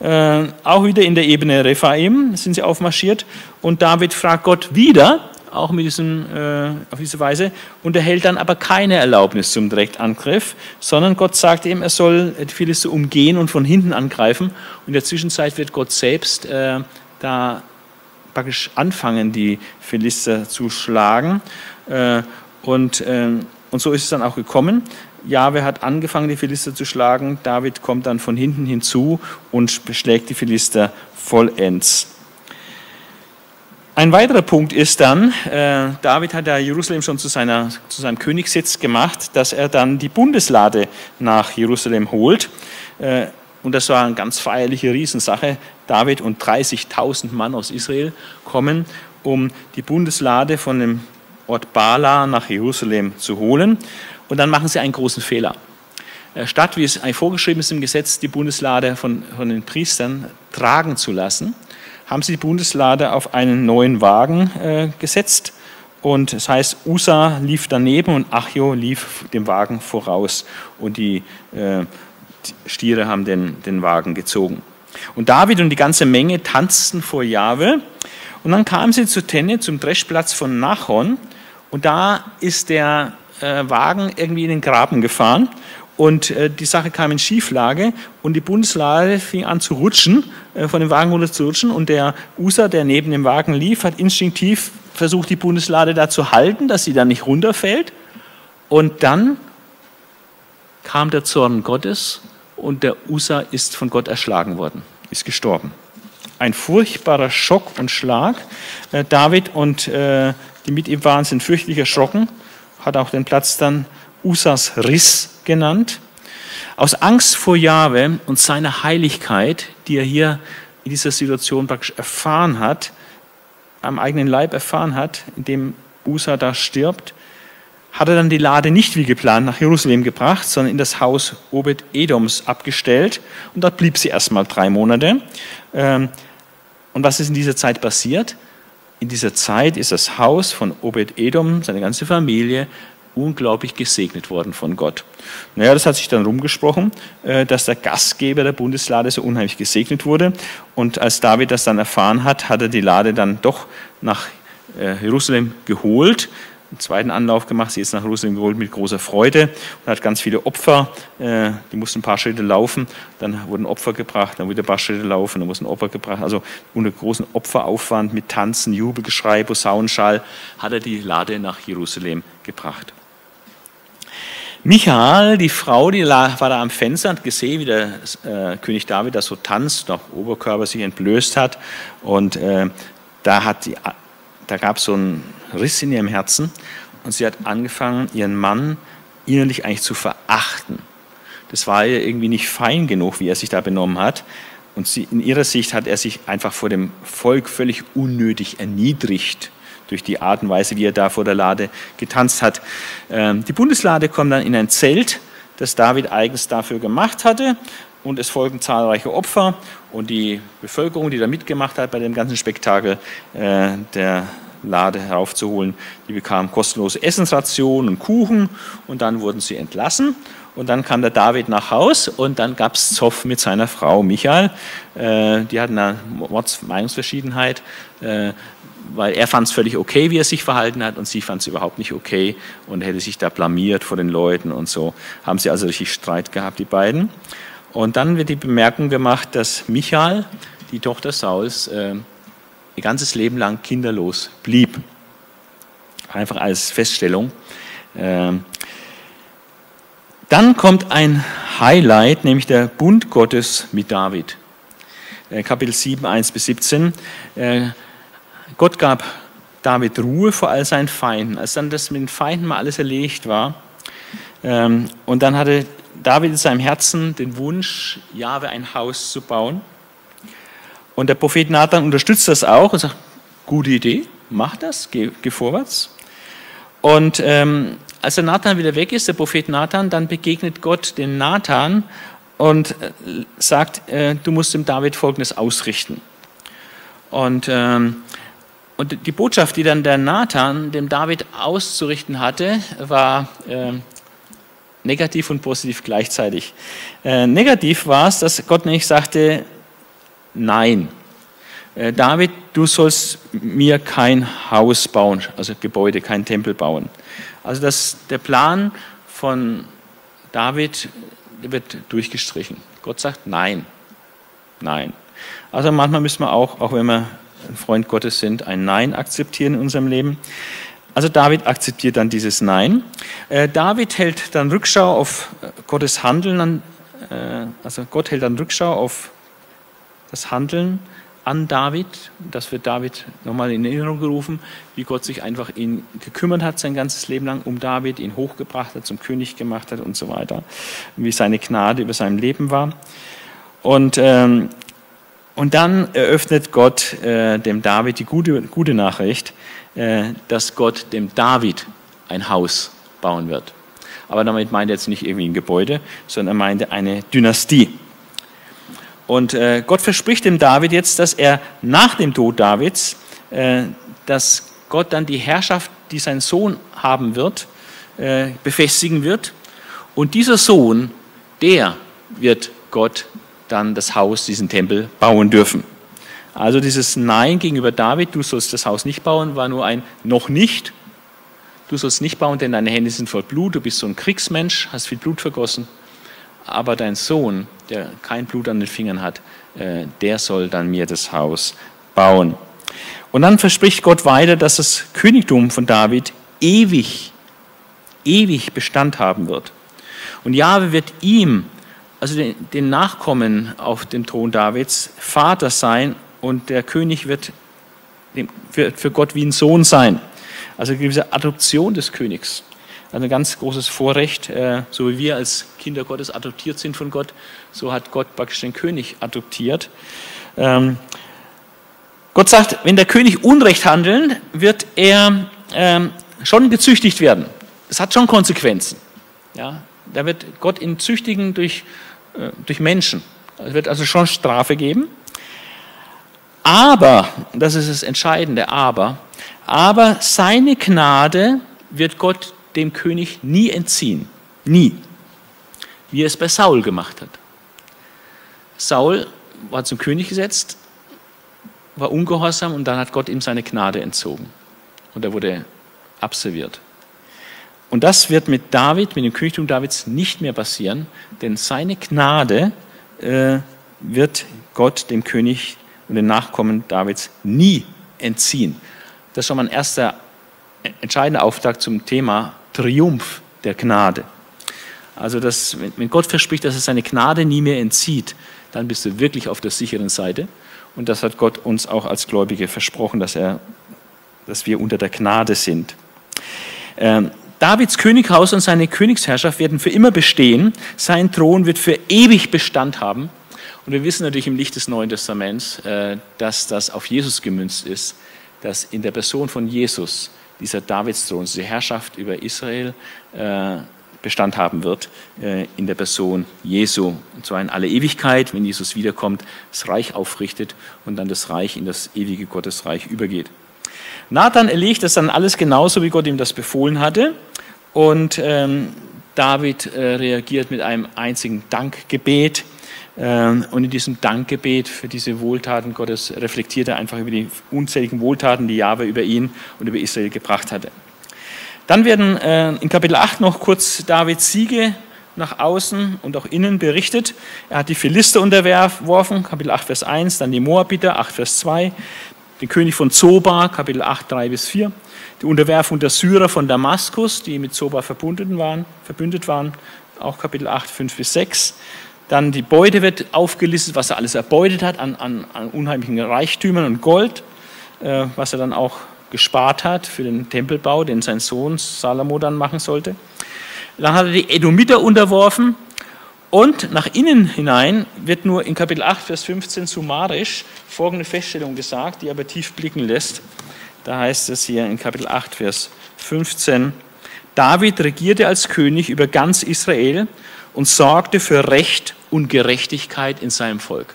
A: äh, auch wieder in der Ebene Rephaim sind sie aufmarschiert und David fragt Gott wieder, auch mit diesem, äh, auf diese Weise, und erhält dann aber keine Erlaubnis zum Direktangriff, sondern Gott sagt ihm, er soll die Philister umgehen und von hinten angreifen. Und in der Zwischenzeit wird Gott selbst äh, da praktisch anfangen, die Philister zu schlagen. Äh, und, äh, und so ist es dann auch gekommen. Jahwe hat angefangen, die Philister zu schlagen. David kommt dann von hinten hinzu und beschlägt die Philister vollends. Ein weiterer Punkt ist dann, äh, David hat ja Jerusalem schon zu, seiner, zu seinem Königssitz gemacht, dass er dann die Bundeslade nach Jerusalem holt. Äh, und das war eine ganz feierliche Riesensache. David und 30.000 Mann aus Israel kommen, um die Bundeslade von dem Ort Bala nach Jerusalem zu holen. Und dann machen sie einen großen Fehler. Äh, statt, wie es vorgeschrieben ist im Gesetz, die Bundeslade von, von den Priestern tragen zu lassen, haben sie die Bundeslade auf einen neuen Wagen äh, gesetzt. Und das heißt, Usa lief daneben und Achio lief dem Wagen voraus. Und die, äh, die Stiere haben den, den Wagen gezogen. Und David und die ganze Menge tanzten vor Jahwe. Und dann kamen sie zu Tenne, zum Dreschplatz von Nachon. Und da ist der äh, Wagen irgendwie in den Graben gefahren und äh, die Sache kam in Schieflage und die Bundeslade fing an zu rutschen, äh, von dem Wagen runter zu rutschen und der User, der neben dem Wagen lief, hat instinktiv versucht, die Bundeslade da zu halten, dass sie dann nicht runterfällt und dann kam der Zorn Gottes und der Usa ist von Gott erschlagen worden, ist gestorben. Ein furchtbarer Schock und Schlag. Äh, David und äh, die mit ihm waren, sind fürchterlich erschrocken hat auch den Platz dann Usas Riss genannt. Aus Angst vor Jahwe und seiner Heiligkeit, die er hier in dieser Situation praktisch erfahren hat, am eigenen Leib erfahren hat, indem Usa da stirbt, hat er dann die Lade nicht wie geplant nach Jerusalem gebracht, sondern in das Haus Obed-Edoms abgestellt. Und dort blieb sie erstmal drei Monate. Ähm, und was ist in dieser Zeit passiert? in dieser Zeit ist das Haus von Obed-Edom, seine ganze Familie, unglaublich gesegnet worden von Gott. Naja, das hat sich dann rumgesprochen, äh, dass der Gastgeber der Bundeslade so unheimlich gesegnet wurde. Und als David das dann erfahren hat, hat er die Lade dann doch nach äh, Jerusalem geholt einen zweiten Anlauf gemacht, sie ist nach Jerusalem geholt mit großer Freude und hat ganz viele Opfer, äh, die mussten ein paar Schritte laufen, dann wurden Opfer gebracht, dann wieder ein paar Schritte laufen, dann mussten Opfer gebracht, also unter großen Opferaufwand mit Tanzen, Jubelgeschrei, Posaunenschall hat er die Lade nach Jerusalem gebracht. Michael, die Frau, die war da am Fenster und gesehen, wie der äh, König David da so tanzt, noch Oberkörper sich entblößt hat. Und äh, da da gab es so einen Riss in ihrem Herzen und sie hat angefangen, ihren Mann innerlich eigentlich zu verachten. Das war ihr irgendwie nicht fein genug, wie er sich da benommen hat. Und sie, in ihrer Sicht hat er sich einfach vor dem Volk völlig unnötig erniedrigt durch die Art und Weise, wie er da vor der Lade getanzt hat. Ähm, die Bundeslade kommt dann in ein Zelt, das David eigens dafür gemacht hatte und es folgen zahlreiche Opfer und die Bevölkerung, die da mitgemacht hat bei dem ganzen Spektakel äh, der Lade heraufzuholen, die bekam kostenlose Essensrationen und Kuchen und dann wurden sie entlassen und dann kam der David nach Haus und dann gab es Zoff mit seiner Frau Michael. Äh, die hatten eine Meinungsverschiedenheit, äh, weil er fand es völlig okay, wie er sich verhalten hat und sie fand es überhaupt nicht okay und hätte sich da blamiert vor den Leuten und so. Haben sie also richtig Streit gehabt, die beiden. Und dann wird die Bemerkung gemacht, dass Michael, die Tochter Sauls, äh, ihr ganzes Leben lang kinderlos blieb. Einfach als Feststellung. Ähm, dann kommt ein Highlight, nämlich der Bund Gottes mit David. Äh, Kapitel 7, 1 bis 17. Äh, Gott gab David Ruhe vor all seinen Feinden. Als dann das mit den Feinden mal alles erledigt war, ähm, und dann hatte David in seinem Herzen den Wunsch, Jahwe ein Haus zu bauen. Und der Prophet Nathan unterstützt das auch und sagt, gute Idee, mach das, geh, geh vorwärts. Und ähm, als der Nathan wieder weg ist, der Prophet Nathan, dann begegnet Gott den Nathan und äh, sagt, äh, du musst dem David Folgendes ausrichten. Und, ähm, und die Botschaft, die dann der Nathan dem David auszurichten hatte, war äh, negativ und positiv gleichzeitig. Äh, negativ war es, dass Gott nicht sagte, nein, äh, David, du sollst mir kein Haus bauen, also Gebäude, kein Tempel bauen. Also das, der Plan von David wird durchgestrichen. Gott sagt nein, nein. Also manchmal müssen wir auch, auch wenn wir ein Freund Gottes sind, ein Nein akzeptieren in unserem Leben. Also David akzeptiert dann dieses Nein. Äh, David hält dann Rückschau auf äh, Gottes Handeln, also Gott hält dann Rückschau auf das Handeln an David. Das wird David nochmal in Erinnerung gerufen, wie Gott sich einfach ihn gekümmert hat sein ganzes Leben lang um David, ihn hochgebracht hat, zum König gemacht hat und so weiter. Wie seine Gnade über seinem Leben war. Und, ähm, und dann eröffnet Gott äh, dem David die gute, gute Nachricht, äh, dass Gott dem David ein Haus bauen wird. Aber damit meint er jetzt nicht irgendwie ein Gebäude, sondern er meinte eine Dynastie. Und äh, Gott verspricht dem David jetzt, dass er nach dem Tod Davids, äh, dass Gott dann die Herrschaft, die sein Sohn haben wird, äh, befestigen wird. Und dieser Sohn, der wird Gott dann das Haus, diesen Tempel bauen dürfen. Also dieses Nein gegenüber David, du sollst das Haus nicht bauen, war nur ein noch nicht. Du sollst nicht bauen, denn deine Hände sind voll Blut, du bist so ein Kriegsmensch, hast viel Blut vergossen aber dein Sohn, der kein Blut an den Fingern hat, äh, der soll dann mir das Haus bauen. Und dann verspricht Gott weiter, dass das Königtum von David ewig, ewig Bestand haben wird. Und Jahwe wird ihm, also den Nachkommen auf dem Thron Davids, Vater sein und der König wird für Gott wie ein Sohn sein. Also eine gewisse Adoption des Königs ein ganz großes Vorrecht, äh, so wie wir als Kinder Gottes adoptiert sind von Gott, so hat Gott praktisch den König adoptiert. Ähm, Gott sagt, wenn der König Unrecht handelt, wird er ähm, schon gezüchtigt werden. Das hat schon Konsequenzen. Ja, da wird Gott ihn züchtigen durch, äh, durch Menschen. Es wird also schon Strafe geben. Aber, das ist das Entscheidende, aber, aber seine Gnade wird Gott dem König nie entziehen. Nie. Wie er es bei Saul gemacht hat. Saul war zum König gesetzt, war ungehorsam und dann hat Gott ihm seine Gnade entzogen. Und er wurde absolviert. Und das wird mit David, mit dem Königtum Davids nicht mehr passieren, denn seine Gnade äh, wird Gott dem König und den Nachkommen Davids nie entziehen. Das ist schon mal ein erster entscheidender Auftrag zum Thema Triumph der Gnade. Also das, wenn Gott verspricht, dass er seine Gnade nie mehr entzieht, dann bist du wirklich auf der sicheren Seite. Und das hat Gott uns auch als Gläubige versprochen, dass, er, dass wir unter der Gnade sind. Ähm, Davids Könighaus und seine Königsherrschaft werden für immer bestehen. Sein Thron wird für ewig Bestand haben. Und wir wissen natürlich im Licht des Neuen Testaments, äh, dass das auf Jesus gemünzt ist, dass in der Person von Jesus dieser Davidsthron, diese Herrschaft über Israel äh, Bestand haben wird äh, in der Person Jesu. Und zwar in alle Ewigkeit, wenn Jesus wiederkommt, das Reich aufrichtet und dann das Reich in das ewige Gottesreich übergeht. Nathan erlegt das dann alles genauso, wie Gott ihm das befohlen hatte. Und ähm, David äh, reagiert mit einem einzigen Dankgebet. Ähm, und in diesem Dankgebet für diese Wohltaten Gottes reflektiert er einfach über die unzähligen Wohltaten, die Jahwe über ihn und über Israel gebracht hatte. Dann werden äh, in Kapitel 8 noch kurz Davids Siege nach außen und auch innen berichtet. Er hat die Philister unterworfen, Kapitel 8, Vers 1, dann die Moabiter, 8, Vers 2, den König von Zoba, Kapitel 8, 3 bis 4, die Unterwerfung der Syrer von Damaskus, die mit Zoba verbunden waren, verbündet waren, auch Kapitel 8, 5 bis 6, dann die Beute wird aufgelistet, was er alles erbeutet hat an, an, an unheimlichen Reichtümern und Gold, äh, was er dann auch gespart hat für den Tempelbau, den sein Sohn Salomo dann machen sollte. Dann hat er die Edomiter unterworfen und nach innen hinein wird nur in Kapitel 8, Vers 15 summarisch folgende Feststellung gesagt, die aber tief blicken lässt. Da heißt es hier in Kapitel 8, Vers 15, David regierte als König über ganz Israel und sorgte für Recht und Gerechtigkeit in seinem Volk.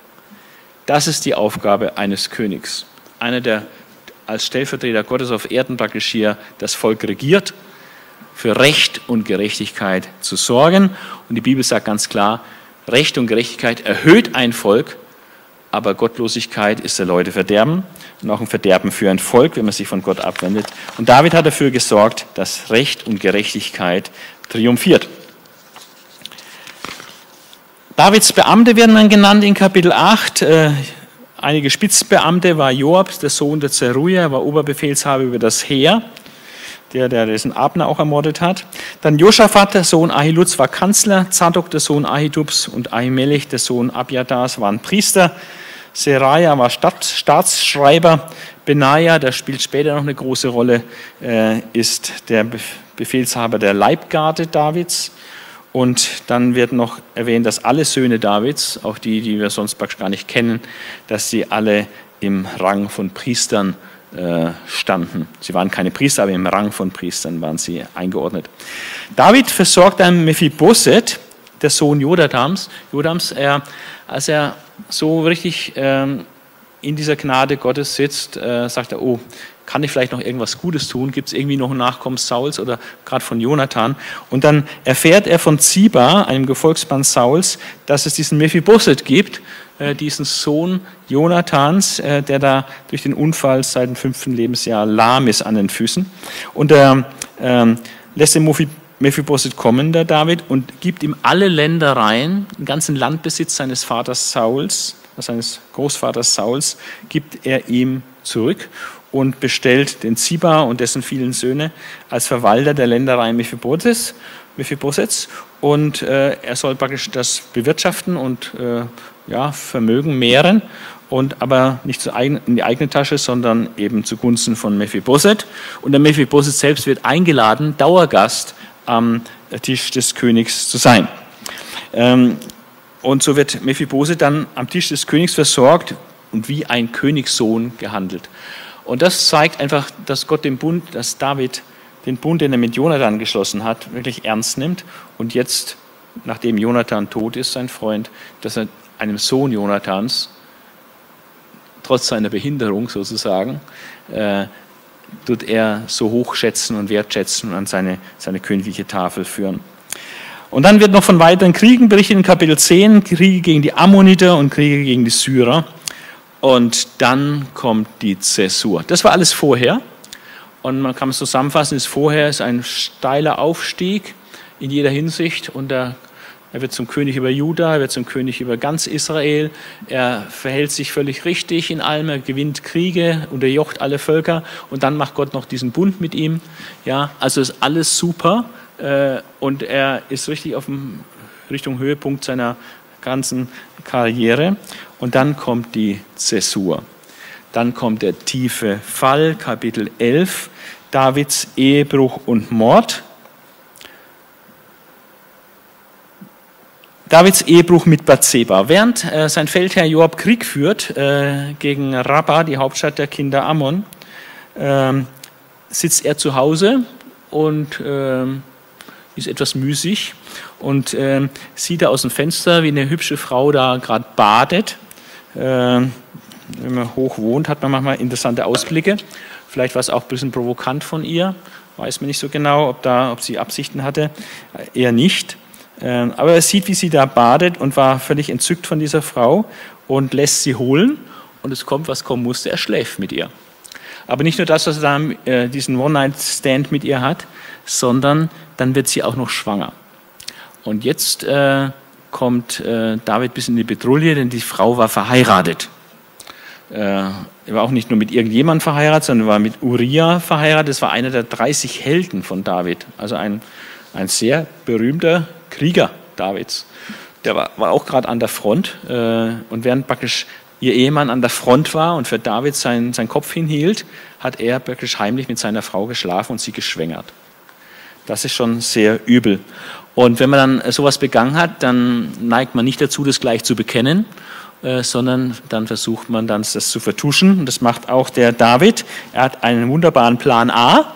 A: Das ist die Aufgabe eines Königs. Einer, der als Stellvertreter Gottes auf Erden praktisch hier das Volk regiert, für Recht und Gerechtigkeit zu sorgen. Und die Bibel sagt ganz klar, Recht und Gerechtigkeit erhöht ein Volk, aber Gottlosigkeit ist der Leute Verderben und auch ein Verderben für ein Volk, wenn man sich von Gott abwendet. Und David hat dafür gesorgt, dass Recht und Gerechtigkeit triumphiert. Davids Beamte werden dann genannt in Kapitel 8. Äh, einige Spitzbeamte war Joab, der Sohn der Zeruja, war Oberbefehlshaber über das Heer, der, der dessen Abner auch ermordet hat. Dann Josaphat, der Sohn Ahiluds, war Kanzler, Zadok, der Sohn Ahitubs und Ahimelech, der Sohn Abiadas, waren Priester. Seraja war Stadt, Staatsschreiber. Benaja, der spielt später noch eine große Rolle, äh, ist der Befehlshaber der Leibgarde Davids. Und dann wird noch erwähnt, dass alle Söhne Davids, auch die, die wir sonst praktisch gar nicht kennen, dass sie alle im Rang von Priestern äh, standen. Sie waren keine Priester, aber im Rang von Priestern waren sie eingeordnet. David versorgt dann Mephibosheth, der Sohn Jodadams. Jodams, er, als er so richtig ähm, in dieser Gnade Gottes sitzt, äh, sagt er, oh, kann ich vielleicht noch irgendwas Gutes tun? Gibt es irgendwie noch einen Nachkommen Sauls oder gerade von Jonathan? Und dann erfährt er von Ziba, einem Gefolgsmann Sauls, dass es diesen Mephibosheth gibt, äh, diesen Sohn Jonathans, äh, der da durch den Unfall seit dem fünften Lebensjahr lahm ist an den Füßen. Und er ähm, lässt den Mephibosheth kommen, der David, und gibt ihm alle Ländereien, den ganzen Landbesitz seines Vaters Sauls, seines Großvaters Sauls, gibt er ihm zurück und bestellt den Ziba und dessen vielen Söhne als Verwalter der Länderei Mephibosheths. Mephibosheths und äh, er soll praktisch das bewirtschaften und äh, ja, Vermögen mehren, und aber nicht in die eigene Tasche, sondern eben zugunsten von Mephibosheth. Und der Mephibosheth selbst wird eingeladen, Dauergast am Tisch des Königs zu sein. Ähm, und so wird Mephibosheth dann am Tisch des Königs versorgt und wie ein Königssohn gehandelt. Und das zeigt einfach, dass Gott den Bund, dass David den Bund, den er mit Jonathan geschlossen hat, wirklich ernst nimmt. Und jetzt, nachdem Jonathan tot ist, sein Freund, dass er einem Sohn Jonathans, trotz seiner Behinderung sozusagen, äh, tut er so hochschätzen und wertschätzen und an seine, seine königliche Tafel führen. Und dann wird noch von weiteren Kriegen berichtet in Kapitel 10, Kriege gegen die Ammoniter und Kriege gegen die Syrer. Und dann kommt die Zäsur. Das war alles vorher. Und man kann es zusammenfassen, ist vorher ist ein steiler Aufstieg in jeder Hinsicht. Und er, er wird zum König über Juda, er wird zum König über ganz Israel. Er verhält sich völlig richtig in allem, er gewinnt Kriege, unterjocht alle Völker. Und dann macht Gott noch diesen Bund mit ihm. Ja, also ist alles super. Äh, und er ist richtig auf dem Richtung Höhepunkt seiner ganzen Karriere. Und dann kommt die Zäsur. Dann kommt der tiefe Fall, Kapitel 11, Davids Ehebruch und Mord. Davids Ehebruch mit Bathseba. Während äh, sein Feldherr Joab Krieg führt äh, gegen Rabbah, die Hauptstadt der Kinder Ammon, äh, sitzt er zu Hause und ähm, ist etwas müßig und äh, sieht er aus dem Fenster, wie eine hübsche Frau da gerade badet. Äh, wenn man hoch wohnt, hat man manchmal interessante Ausblicke. Vielleicht war es auch ein bisschen provokant von ihr, weiß man nicht so genau, ob, da, ob sie Absichten hatte, äh, eher nicht. Äh, aber er sieht, wie sie da badet und war völlig entzückt von dieser Frau und lässt sie holen. Und es kommt, was kommen musste, er schläft mit ihr. Aber nicht nur das, dass er dann äh, diesen One-Night-Stand mit ihr hat, sondern dann wird sie auch noch schwanger. Und jetzt äh, kommt äh, David bis in die Petrouille, denn die Frau war verheiratet. Äh, er war auch nicht nur mit irgendjemandem verheiratet, sondern war mit Uriah verheiratet. Das war einer der 30 Helden von David, also ein, ein sehr berühmter Krieger Davids. Der war, war auch gerade an der Front äh, und während praktisch ihr Ehemann an der Front war und für David seinen, seinen Kopf hinhielt, hat er wirklich heimlich mit seiner Frau geschlafen und sie geschwängert. Das ist schon sehr übel. Und wenn man dann sowas begangen hat, dann neigt man nicht dazu, das gleich zu bekennen, äh, sondern dann versucht man dann das zu vertuschen. Und das macht auch der David. Er hat einen wunderbaren Plan A.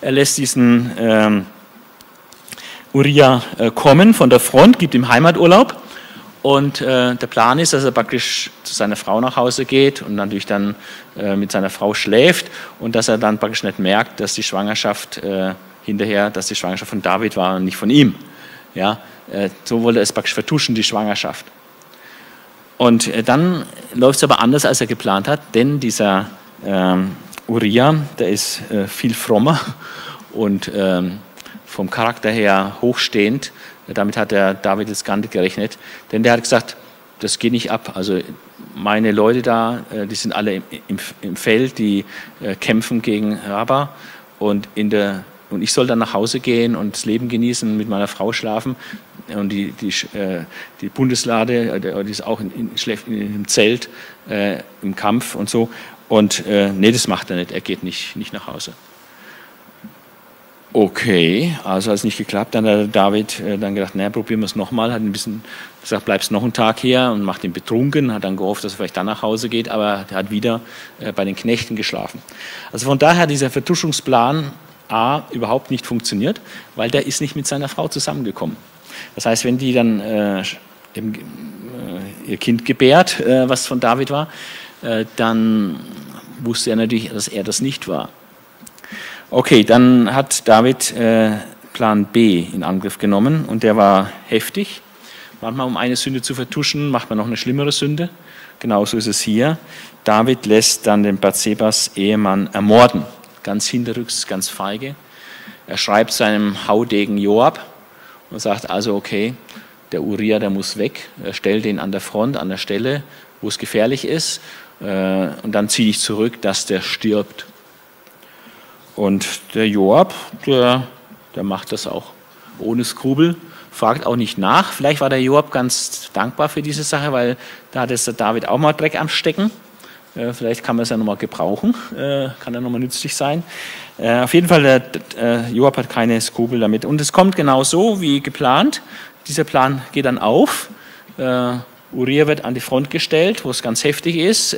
A: Er lässt diesen ähm, Uriah äh, kommen von der Front, gibt ihm Heimaturlaub. Und äh, der Plan ist, dass er praktisch zu seiner Frau nach Hause geht und natürlich dann äh, mit seiner Frau schläft und dass er dann praktisch nicht merkt, dass die Schwangerschaft äh, hinterher, dass die Schwangerschaft von David war und nicht von ihm. Ja, äh, so wollte er es praktisch vertuschen, die Schwangerschaft. Und äh, dann läuft es aber anders, als er geplant hat, denn dieser ähm, Uriah, der ist äh, viel frommer und ähm, vom Charakter her hochstehend. Damit hat der David jetzt gar nicht gerechnet, denn der hat gesagt, das geht nicht ab. Also meine Leute da, die sind alle im, im, im Feld, die kämpfen gegen Rabba und in der und ich soll dann nach Hause gehen und das Leben genießen, mit meiner Frau schlafen. Und die, die, äh, die Bundeslade, äh, die ist auch in, in, in, im Zelt, äh, im Kampf und so. Und äh, nee, das macht er nicht. Er geht nicht, nicht nach Hause. Okay, also hat es nicht geklappt. Dann hat David äh, dann gedacht, naja, probieren wir es nochmal. Hat ein bisschen gesagt, bleibst noch einen Tag hier und macht ihn betrunken. Hat dann gehofft, dass er vielleicht dann nach Hause geht, aber er hat wieder äh, bei den Knechten geschlafen. Also von daher dieser Vertuschungsplan A überhaupt nicht funktioniert, weil der ist nicht mit seiner Frau zusammengekommen. Das heißt, wenn die dann äh, eben, äh, ihr Kind gebärt, äh, was von David war, äh, dann wusste er natürlich, dass er das nicht war. Okay, dann hat David äh, Plan B in Angriff genommen und der war heftig. Manchmal, um eine Sünde zu vertuschen, macht man noch eine schlimmere Sünde. Genauso ist es hier. David lässt dann den Bathsebas Ehemann ermorden ganz hinterrücks, ganz feige. Er schreibt seinem Haudegen Joab und sagt also, okay, der Uriah, der muss weg, er stellt ihn an der Front, an der Stelle, wo es gefährlich ist, äh, und dann ziehe ich zurück, dass der stirbt. Und der Joab, der, der macht das auch ohne Skrubel, fragt auch nicht nach. Vielleicht war der Joab ganz dankbar für diese Sache, weil da hat es der David auch mal Dreck am Stecken. Äh, vielleicht kann man es ja nochmal gebrauchen, äh, kann ja nochmal nützlich sein. Äh, auf jeden Fall, der Joab hat keine Skrupel damit. Und es kommt genau so wie geplant. Dieser Plan geht dann auf. Uriah wird an die Front gestellt, wo es ganz heftig ist.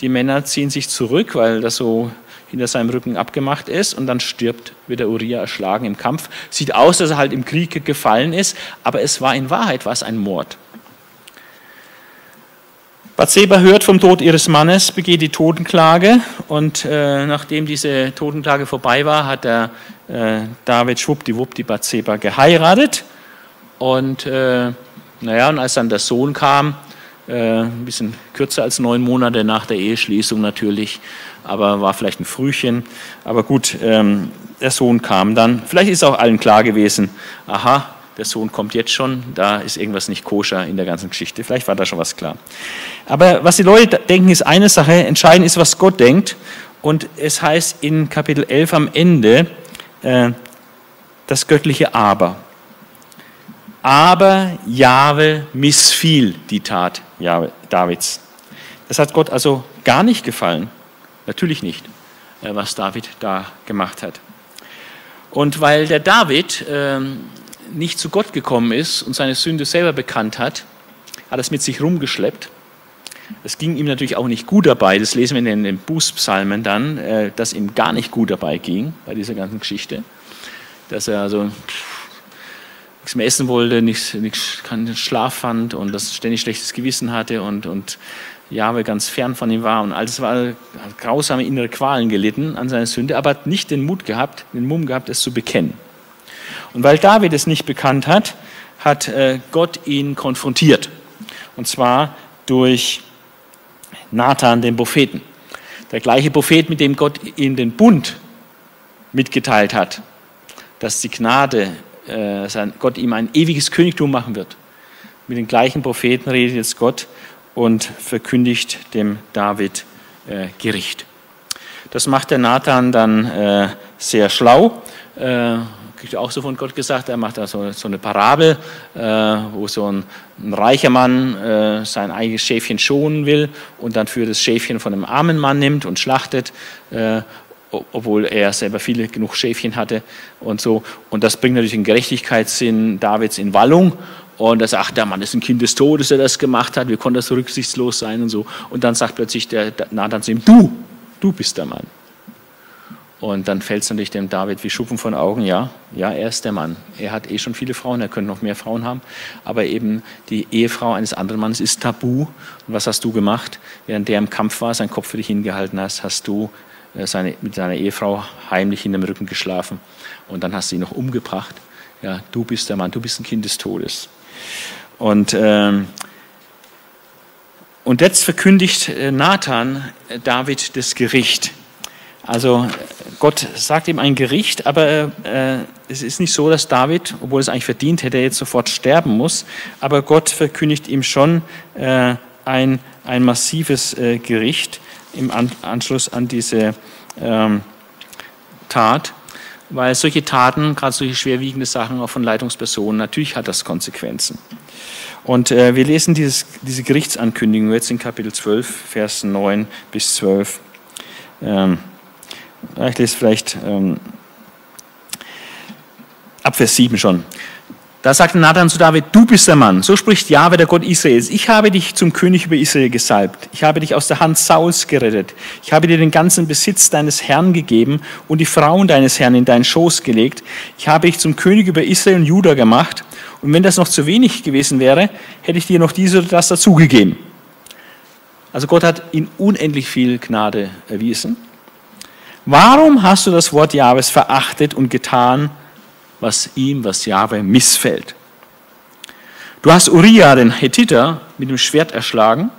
A: Die Männer ziehen sich zurück, weil das so hinter seinem Rücken abgemacht ist und dann stirbt, wird der Uriah erschlagen im Kampf. Sieht aus, dass er halt im Krieg gefallen ist, aber es war in Wahrheit was ein Mord. Bathseba hört vom Tod ihres Mannes, begeht die Totenklage und äh, nachdem diese Totenklage vorbei war, hat der äh, David schwuppdiwupp die Bathseba geheiratet und äh, naja, und als dann der Sohn kam, äh, ein bisschen kürzer als neun Monate nach der Eheschließung natürlich, aber war vielleicht ein Frühchen, aber gut, ähm, der Sohn kam dann, vielleicht ist auch allen klar gewesen, aha, der Sohn kommt jetzt schon, da ist irgendwas nicht koscher in der ganzen Geschichte. Vielleicht war da schon was klar. Aber was die Leute denken, ist eine Sache, entscheidend ist, was Gott denkt. Und es heißt in Kapitel 11 am Ende äh, das göttliche Aber. Aber Jahwe missfiel die Tat Davids. Das hat Gott also gar nicht gefallen. Natürlich nicht, äh, was David da gemacht hat. Und weil der David ähm, nicht zu Gott gekommen ist und seine Sünde selber bekannt hat, hat es mit sich rumgeschleppt. Es ging ihm natürlich auch nicht gut dabei, das lesen wir in den Bußpsalmen dann, äh, dass ihm gar nicht gut dabei ging bei dieser ganzen Geschichte. Dass er also nichts mehr essen wollte, nichts, nichts, keinen Schlaf fand und das ständig schlechtes Gewissen hatte und, und Jahwe ganz fern von ihm war und alles war, hat grausame innere Qualen gelitten an seiner Sünde, aber hat nicht den Mut gehabt, den Mumm gehabt, es zu bekennen. Und weil David es nicht bekannt hat, hat äh, Gott ihn konfrontiert. Und zwar durch Nathan, den Propheten. Der gleiche Prophet, mit dem Gott ihm den Bund mitgeteilt hat, dass die Gnade, äh, Gott ihm ein ewiges Königtum machen wird. Mit den gleichen Propheten redet jetzt Gott und verkündigt dem David äh, Gericht. Das macht der Nathan dann sehr schlau auch so von Gott gesagt, er macht da so, so eine Parabel, äh, wo so ein, ein reicher Mann äh, sein eigenes Schäfchen schonen will und dann für das Schäfchen von einem armen Mann nimmt und schlachtet, äh, obwohl er selber viele genug Schäfchen hatte und so. Und das bringt natürlich den Gerechtigkeitssinn Davids in Wallung. Und er sagt, der Mann ist ein Kind des Todes, der das gemacht hat, wie konnte das so rücksichtslos sein und so. Und dann sagt plötzlich der Nathan zu ihm, du, du bist der Mann. Und dann fällt es natürlich dem David wie Schuppen von Augen, ja, ja, er ist der Mann. Er hat eh schon viele Frauen, er könnte noch mehr Frauen haben, aber eben die Ehefrau eines anderen Mannes ist tabu. Und was hast du gemacht? Während der im Kampf war, seinen Kopf für dich hingehalten hast, hast du äh, seine, mit seiner Ehefrau heimlich in dem Rücken geschlafen und dann hast du ihn noch umgebracht. Ja, du bist der Mann, du bist ein Kind des Todes. Und, ähm, und jetzt verkündigt äh, Nathan äh, David das Gericht. Also Gott sagt ihm ein Gericht, aber äh, es ist nicht so, dass David, obwohl es eigentlich verdient hätte, jetzt sofort sterben muss. Aber Gott verkündigt ihm schon äh, ein, ein massives äh, Gericht im an Anschluss an diese ähm, Tat, weil solche Taten, gerade solche schwerwiegende Sachen auch von Leitungspersonen, natürlich hat das Konsequenzen. Und äh, wir lesen dieses, diese Gerichtsankündigung jetzt in Kapitel 12, Vers 9 bis 12. Ähm, ich lese vielleicht ähm, ab Vers 7 schon. Da sagte Nathan zu David, du bist der Mann. So spricht Jahwe, der Gott Israels. Ich habe dich zum König über Israel gesalbt. Ich habe dich aus der Hand Sauls gerettet. Ich habe dir den ganzen Besitz deines Herrn gegeben und die Frauen deines Herrn in deinen Schoß gelegt. Ich habe dich zum König über Israel und Juda gemacht. Und wenn das noch zu wenig gewesen wäre, hätte ich dir noch dies oder das dazugegeben. Also Gott hat ihm unendlich viel Gnade erwiesen. Warum hast du das Wort Jahwes verachtet und getan, was ihm, was Jahwe missfällt? Du hast Uriah, den Hethiter, mit dem Schwert erschlagen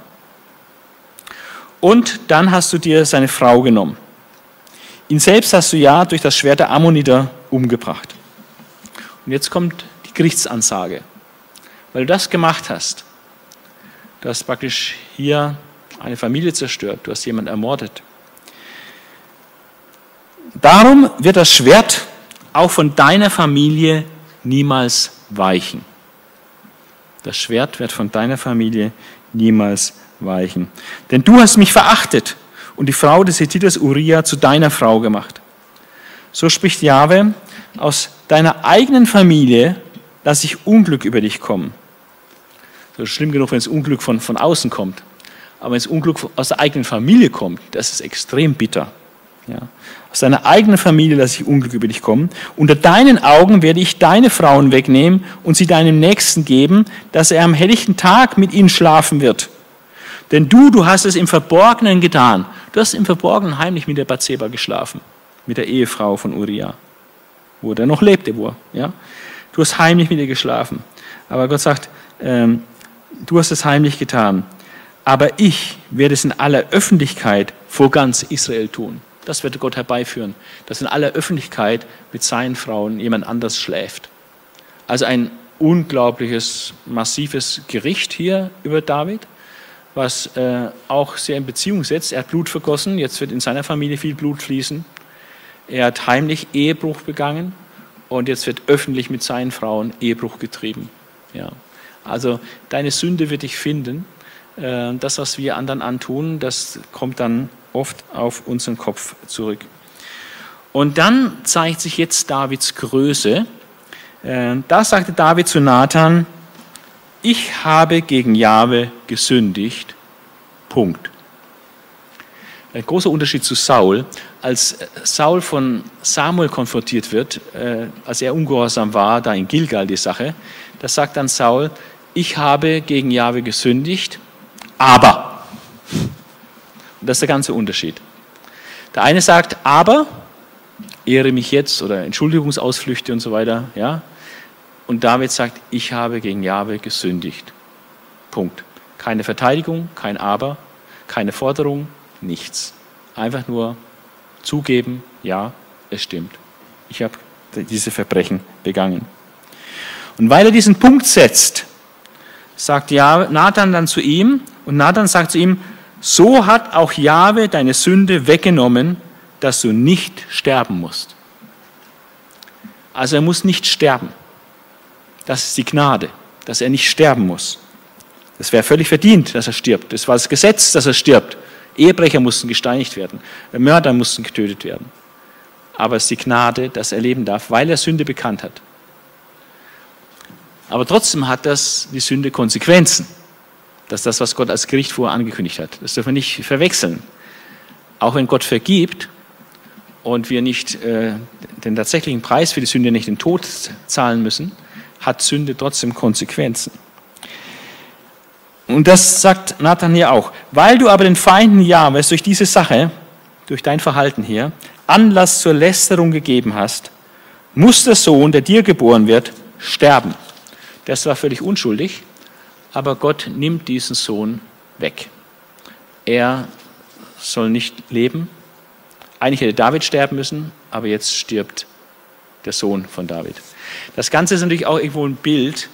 A: und dann hast du dir seine Frau genommen. Ihn selbst hast du ja durch das Schwert der Ammoniter umgebracht. Und jetzt kommt die Gerichtsansage. Weil du das gemacht hast, du hast praktisch hier eine Familie zerstört, du hast jemanden ermordet, Darum wird das Schwert auch von deiner Familie niemals weichen. Das Schwert wird von deiner Familie niemals weichen. Denn du hast mich verachtet und die Frau des Hethiters Uriah zu deiner Frau gemacht. So spricht Jahwe, aus deiner eigenen Familie lasse ich Unglück über dich kommen. Das ist schlimm genug, wenn das Unglück von, von außen kommt. Aber wenn das Unglück aus der eigenen Familie kommt, das ist extrem bitter. Ja. Aus deiner eigenen Familie lasse ich Unglück über dich kommen. Unter deinen Augen werde ich deine Frauen wegnehmen und sie deinem Nächsten geben, dass er am helllichten Tag mit ihnen schlafen wird. Denn du, du hast es im Verborgenen getan. Du hast im Verborgenen heimlich mit der Bathseba geschlafen, mit der Ehefrau von Uriah, wo er noch lebte, wo ja. Du hast heimlich mit ihr geschlafen. Aber Gott sagt, ähm, du hast es heimlich getan. Aber ich werde es in aller Öffentlichkeit vor ganz Israel tun. Das wird Gott herbeiführen, dass in aller Öffentlichkeit mit seinen Frauen jemand anders schläft. Also ein unglaubliches, massives Gericht hier über David, was äh, auch sehr in Beziehung setzt. Er hat Blut vergossen, jetzt wird in seiner Familie viel Blut fließen. Er hat heimlich Ehebruch begangen und jetzt wird öffentlich mit seinen Frauen Ehebruch getrieben. Ja. Also deine Sünde wird dich finden. Äh, das, was wir anderen antun, das kommt dann oft auf unseren Kopf zurück. Und dann zeigt sich jetzt Davids Größe. Äh, da sagte David zu Nathan, ich habe gegen Jahwe gesündigt. Punkt. Ein großer Unterschied zu Saul. Als Saul von Samuel konfrontiert wird, äh, als er ungehorsam war, da in Gilgal die Sache, da sagt dann Saul, ich habe gegen Jahwe gesündigt, aber das ist der ganze Unterschied. Der eine sagt, aber, ehre mich jetzt oder Entschuldigungsausflüchte und so weiter, ja. Und David sagt, ich habe gegen Jahwe gesündigt. Punkt. Keine Verteidigung, kein Aber, keine Forderung, nichts. Einfach nur zugeben, ja, es stimmt. Ich habe diese Verbrechen begangen. Und weil er diesen Punkt setzt, sagt Nathan dann zu ihm, und Nathan sagt zu ihm, so hat auch Jahwe deine Sünde weggenommen, dass du nicht sterben musst. Also er muss nicht sterben. Das ist die Gnade, dass er nicht sterben muss. Das wäre völlig verdient, dass er stirbt. Das war das Gesetz, dass er stirbt. Ehebrecher mussten gesteinigt werden, Mörder mussten getötet werden. Aber es ist die Gnade, dass er leben darf, weil er Sünde bekannt hat. Aber trotzdem hat das die Sünde Konsequenzen. Das ist das, was Gott als Gericht vorher angekündigt hat. Das dürfen wir nicht verwechseln. Auch wenn Gott vergibt und wir nicht äh, den tatsächlichen Preis für die Sünde, nicht den Tod zahlen müssen, hat Sünde trotzdem Konsequenzen. Und das sagt Nathan hier auch. Weil du aber den Feinden Jahwes durch diese Sache, durch dein Verhalten hier, Anlass zur Lästerung gegeben hast, muss der Sohn, der dir geboren wird, sterben. Der ist zwar völlig unschuldig, aber Gott nimmt diesen Sohn weg. Er soll nicht leben. Eigentlich hätte David sterben müssen, aber jetzt stirbt der Sohn von David. Das Ganze ist natürlich auch irgendwo ein Bild.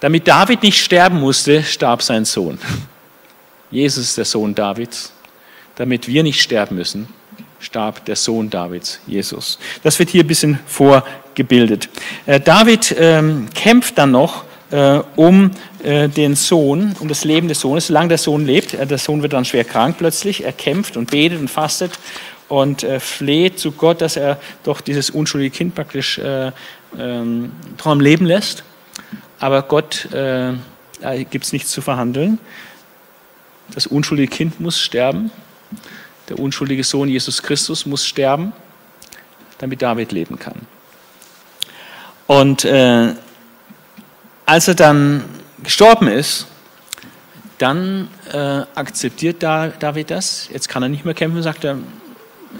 A: Damit David nicht sterben musste, starb sein Sohn. Jesus der Sohn Davids. Damit wir nicht sterben müssen, starb der Sohn Davids, Jesus. Das wird hier ein bisschen vorgebildet. Äh, David ähm, kämpft dann noch äh, um äh, den Sohn, um das Leben des Sohnes, solange der Sohn lebt. Äh, der Sohn wird dann schwer krank plötzlich. Er kämpft und betet und fastet und äh, fleht zu Gott, dass er doch dieses unschuldige Kind praktisch äh, ähm, am Leben lässt. Aber Gott äh, gibt es nichts zu verhandeln. Das unschuldige Kind muss sterben. Der unschuldige Sohn Jesus Christus muss sterben, damit David leben kann. Und äh, als er dann gestorben ist, dann äh, akzeptiert David das. Jetzt kann er nicht mehr kämpfen, sagt er,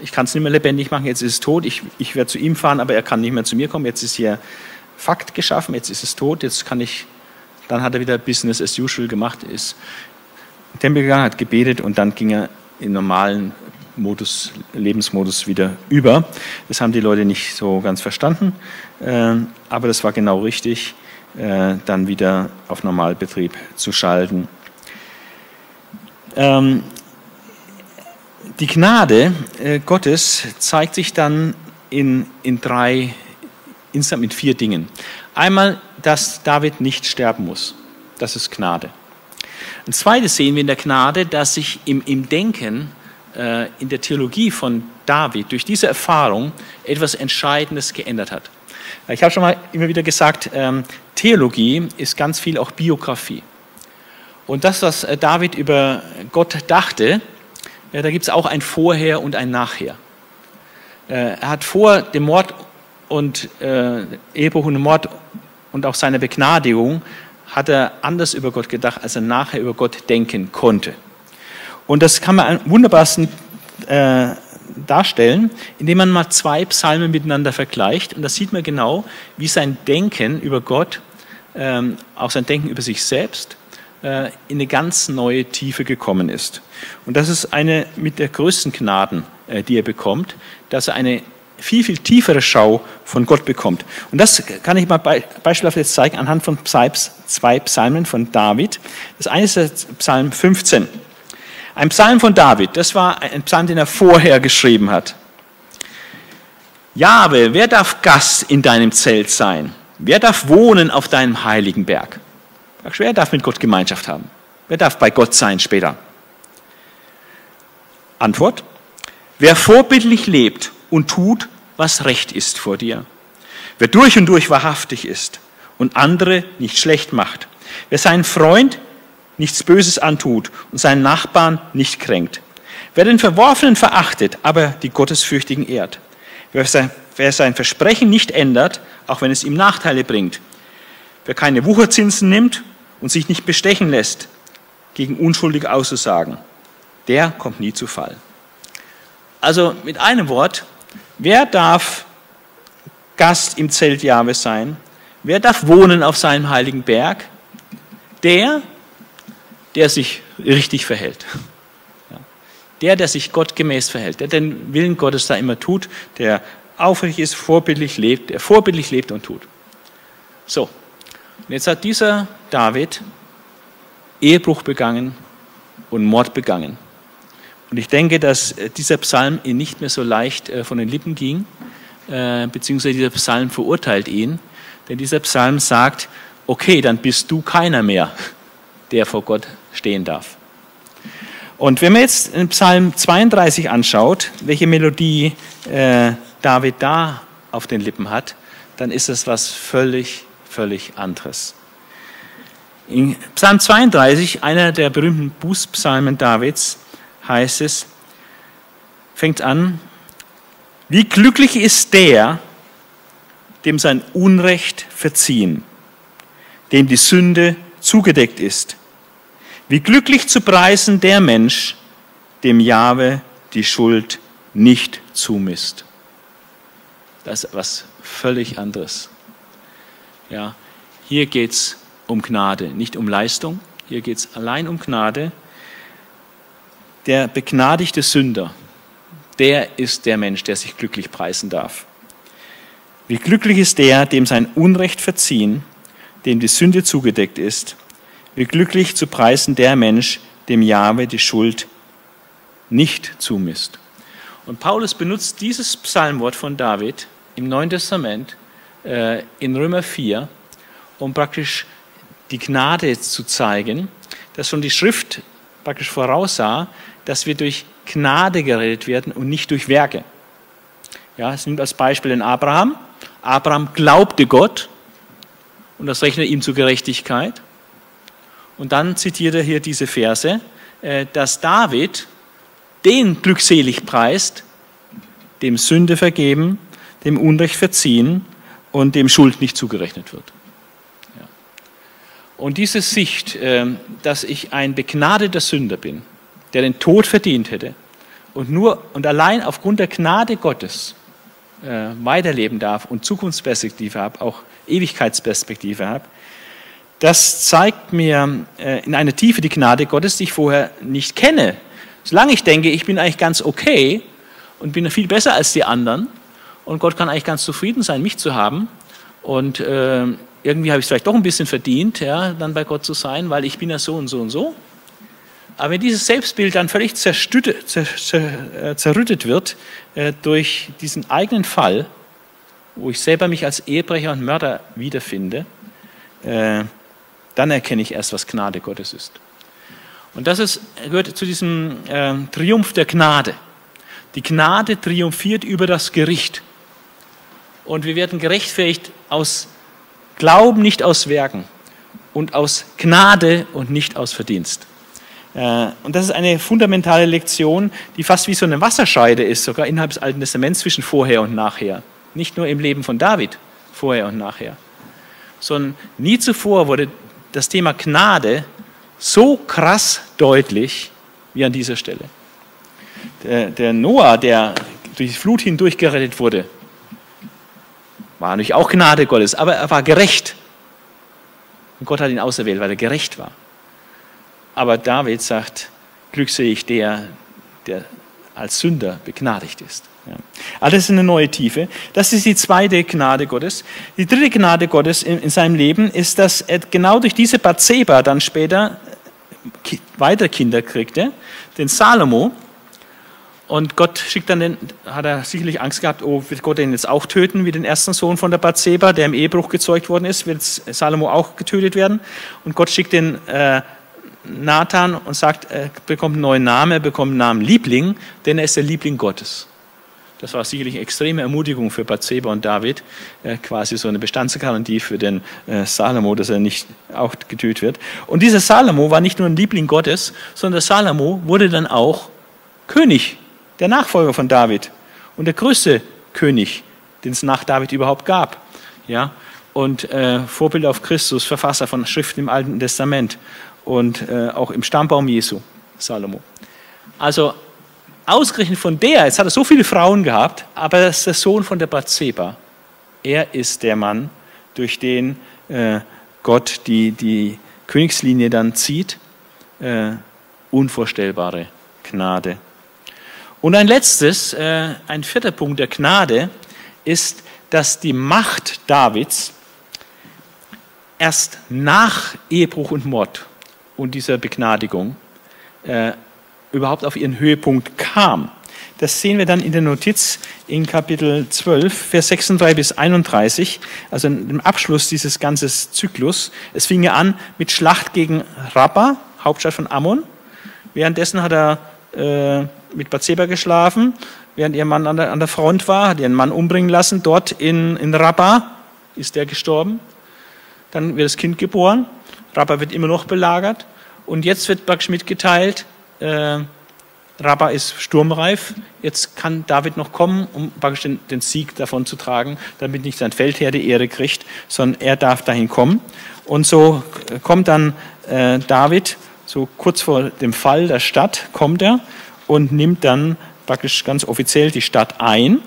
A: ich kann es nicht mehr lebendig machen, jetzt ist es tot, ich, ich werde zu ihm fahren, aber er kann nicht mehr zu mir kommen, jetzt ist hier Fakt geschaffen, jetzt ist es tot, jetzt kann ich, dann hat er wieder Business as usual gemacht, ist in den Tempel gegangen, hat gebetet und dann ging er in normalen Modus, Lebensmodus wieder über. Das haben die Leute nicht so ganz verstanden, äh, aber das war genau richtig, äh, dann wieder auf Normalbetrieb zu schalten. Ähm, die Gnade äh, Gottes zeigt sich dann in, in drei, insgesamt mit vier Dingen. Einmal, dass David nicht sterben muss. Das ist Gnade. Ein zweites sehen wir in der Gnade, dass sich im, im Denken, äh, in der Theologie von David durch diese Erfahrung etwas Entscheidendes geändert hat. Ich habe schon mal immer wieder gesagt, ähm, Theologie ist ganz viel auch Biografie. Und das, was äh, David über Gott dachte, ja, da gibt es auch ein Vorher und ein Nachher. Äh, er hat vor dem Mord und äh, Ehebruch und Mord und auch seiner Begnadigung hat er anders über Gott gedacht, als er nachher über Gott denken konnte. Und das kann man am wunderbarsten äh, darstellen, indem man mal zwei Psalmen miteinander vergleicht. Und da sieht man genau, wie sein Denken über Gott, ähm, auch sein Denken über sich selbst äh, in eine ganz neue Tiefe gekommen ist. Und das ist eine mit der größten Gnaden, äh, die er bekommt, dass er eine viel, viel tiefere Schau von Gott bekommt. Und das kann ich mal beispielhaft jetzt zeigen anhand von zwei Psalmen von David. Das eine ist Psalm 15. Ein Psalm von David, das war ein Psalm, den er vorher geschrieben hat. Jahwe, wer darf Gast in deinem Zelt sein? Wer darf wohnen auf deinem heiligen Berg? Wer darf mit Gott Gemeinschaft haben? Wer darf bei Gott sein später? Antwort, wer vorbildlich lebt und tut, was recht ist vor dir. Wer durch und durch wahrhaftig ist und andere nicht schlecht macht. Wer seinen Freund nichts Böses antut und seinen Nachbarn nicht kränkt. Wer den Verworfenen verachtet, aber die Gottesfürchtigen ehrt. Wer sein, Versprechen nicht ändert, auch wenn es ihm Nachteile bringt. Wer keine Wucherzinsen nimmt und sich nicht bestechen lässt, gegen Unschuldige auszusagen, der kommt nie zu Fall. Also mit einem Wort, wer darf Gast im Zelt Jahwe sein? Wer darf wohnen auf seinem heiligen Berg? Der, der sich richtig verhält. Der, der sich gottgemäß verhält, der den Willen Gottes da immer tut, der aufrichtig ist, vorbildlich lebt, der vorbildlich lebt und tut. So, und jetzt hat dieser David Ehebruch begangen und Mord begangen. Und ich denke, dass äh, dieser Psalm ihn nicht mehr so leicht äh, von den Lippen ging, äh, beziehungsweise dieser Psalm verurteilt ihn, denn dieser Psalm sagt, okay, dann bist du keiner mehr, der vor Gott stehen darf. Und wenn man jetzt in Psalm 32 anschaut, welche Melodie äh, David da auf den Lippen hat, dann ist es was völlig, völlig anderes. In Psalm 32, einer der berühmten Bußpsalmen Davids, heißt es, fängt an, wie glücklich ist der, dem sein Unrecht verziehen, dem die Sünde zugedeckt ist. Wie glücklich zu preisen der Mensch, dem Jahwe die Schuld nicht zumisst. Das ist was völlig anderes. Ja, hier geht es um Gnade, nicht um Leistung. Hier geht es allein um Gnade. Der begnadigte Sünder, der ist der Mensch, der sich glücklich preisen darf. Wie glücklich ist der, dem sein Unrecht verziehen, dem die Sünde zugedeckt ist. Wie glücklich zu preisen der Mensch, dem Jahwe die Schuld nicht zumisst. Und Paulus benutzt dieses Psalmwort von David im Neuen Testament äh, in Römer 4, um praktisch die Gnade zu zeigen, dass schon die Schrift praktisch voraussah, dass wir durch Gnade gerettet werden und nicht durch Werke. Ja, es nimmt als Beispiel den Abraham. Abraham glaubte Gott und das rechnet ihm zur Gerechtigkeit. Und dann zitiert er hier diese Verse, äh, dass David den glückselig preist, dem Sünde vergeben, dem Unrecht verziehen und dem Schuld nicht zugerechnet wird. Und diese Sicht, ähm, dass ich ein begnadeter Sünder bin, der den Tod verdient hätte und nur und allein aufgrund der Gnade Gottes äh, weiterleben darf und Zukunftsperspektive habe, auch Ewigkeitsperspektive habe, das zeigt mir äh, in einer Tiefe die Gnade Gottes, die ich vorher nicht kenne. Solange ich denke, ich bin eigentlich ganz okay und bin viel besser als die anderen und Gott kann eigentlich ganz zufrieden sein, mich zu haben und äh, irgendwie habe ich es vielleicht doch ein bisschen verdient, ja, dann bei Gott zu sein, weil ich bin ja so und so und so. Aber wenn dieses Selbstbild dann völlig äh, zerrüttet wird durch diesen eigenen Fall, wo ich selber mich als Ehebrecher und Mörder wiederfinde, äh, dann erkenne ich erst, was Gnade Gottes ist. Und das ist, gehört zu diesem äh, Triumph der Gnade. Die Gnade triumphiert über das Gericht. Und wir werden gerechtfertigt aus Glauben nicht aus Werken und aus Gnade und nicht aus Verdienst. Äh, und das ist eine fundamentale Lektion, die fast wie so eine Wasserscheide ist, sogar innerhalb des Alten Testaments zwischen vorher und nachher. Nicht nur im Leben von David, vorher und nachher, sondern nie zuvor wurde das Thema Gnade so krass deutlich wie an dieser Stelle. Der, der Noah, der durch die Flut hindurch gerettet wurde, war natürlich auch Gnade Gottes, aber er war gerecht. Und Gott hat ihn auserwählt, weil er gerecht war. Aber David sagt, glückselig der, der als Sünder begnadigt ist. Ja. Alles in eine neue Tiefe. Das ist die zweite Gnade Gottes. Die dritte Gnade Gottes in, in seinem Leben ist, dass er genau durch diese Bathseba dann später weiter Kinder kriegte, den Salomo, und Gott schickt dann den, hat er sicherlich Angst gehabt, oh, wird Gott den jetzt auch töten, wie den ersten Sohn von der Bathseba, der im Ehebruch gezeugt worden ist, wird Salomo auch getötet werden. Und Gott schickt den äh, Nathan und sagt, er bekommt einen neuen Namen, er bekommt einen Namen Liebling, denn er ist der Liebling Gottes. Das war sicherlich eine extreme Ermutigung für Bathseba und David, äh, quasi so eine Bestandsgarantie für den äh, Salomo, dass er nicht auch getötet wird. Und dieser Salomo war nicht nur ein Liebling Gottes, sondern der Salomo wurde dann auch König der Nachfolger von David und der größte König, den es nach David überhaupt gab. Ja? Und äh, Vorbild auf Christus, Verfasser von Schriften im Alten Testament und äh, auch im Stammbaum Jesu, Salomo. Also ausgerechnet von der, jetzt hat er so viele Frauen gehabt, aber er ist der Sohn von der Bathseba. Er ist der Mann, durch den äh, Gott die, die Königslinie dann zieht. Äh, unvorstellbare Gnade und ein letztes, äh, ein vierter Punkt der Gnade ist, dass die Macht Davids erst nach Ehebruch und Mord und dieser Begnadigung äh, überhaupt auf ihren Höhepunkt kam. Das sehen wir dann in der Notiz in Kapitel 12, Vers 36 bis 31, also im Abschluss dieses ganzen Zyklus. Es fing ja an mit Schlacht gegen Rabba, Hauptstadt von Ammon. Währenddessen hat er äh, mit Bathseba geschlafen, während ihr Mann an der, an der Front war, hat ihren Mann umbringen lassen. Dort in, in Rabba ist er gestorben. Dann wird das Kind geboren. Rabba wird immer noch belagert. Und jetzt wird praktisch mitgeteilt, äh, Rabba ist sturmreif. Jetzt kann David noch kommen, um praktisch den, den, Sieg davon zu tragen, damit nicht sein Feldherr die Ehre kriegt, sondern er darf dahin kommen. Und so kommt dann äh, David, so kurz vor dem Fall der Stadt, kommt er und nimmt dann praktisch ganz offiziell die Stadt ein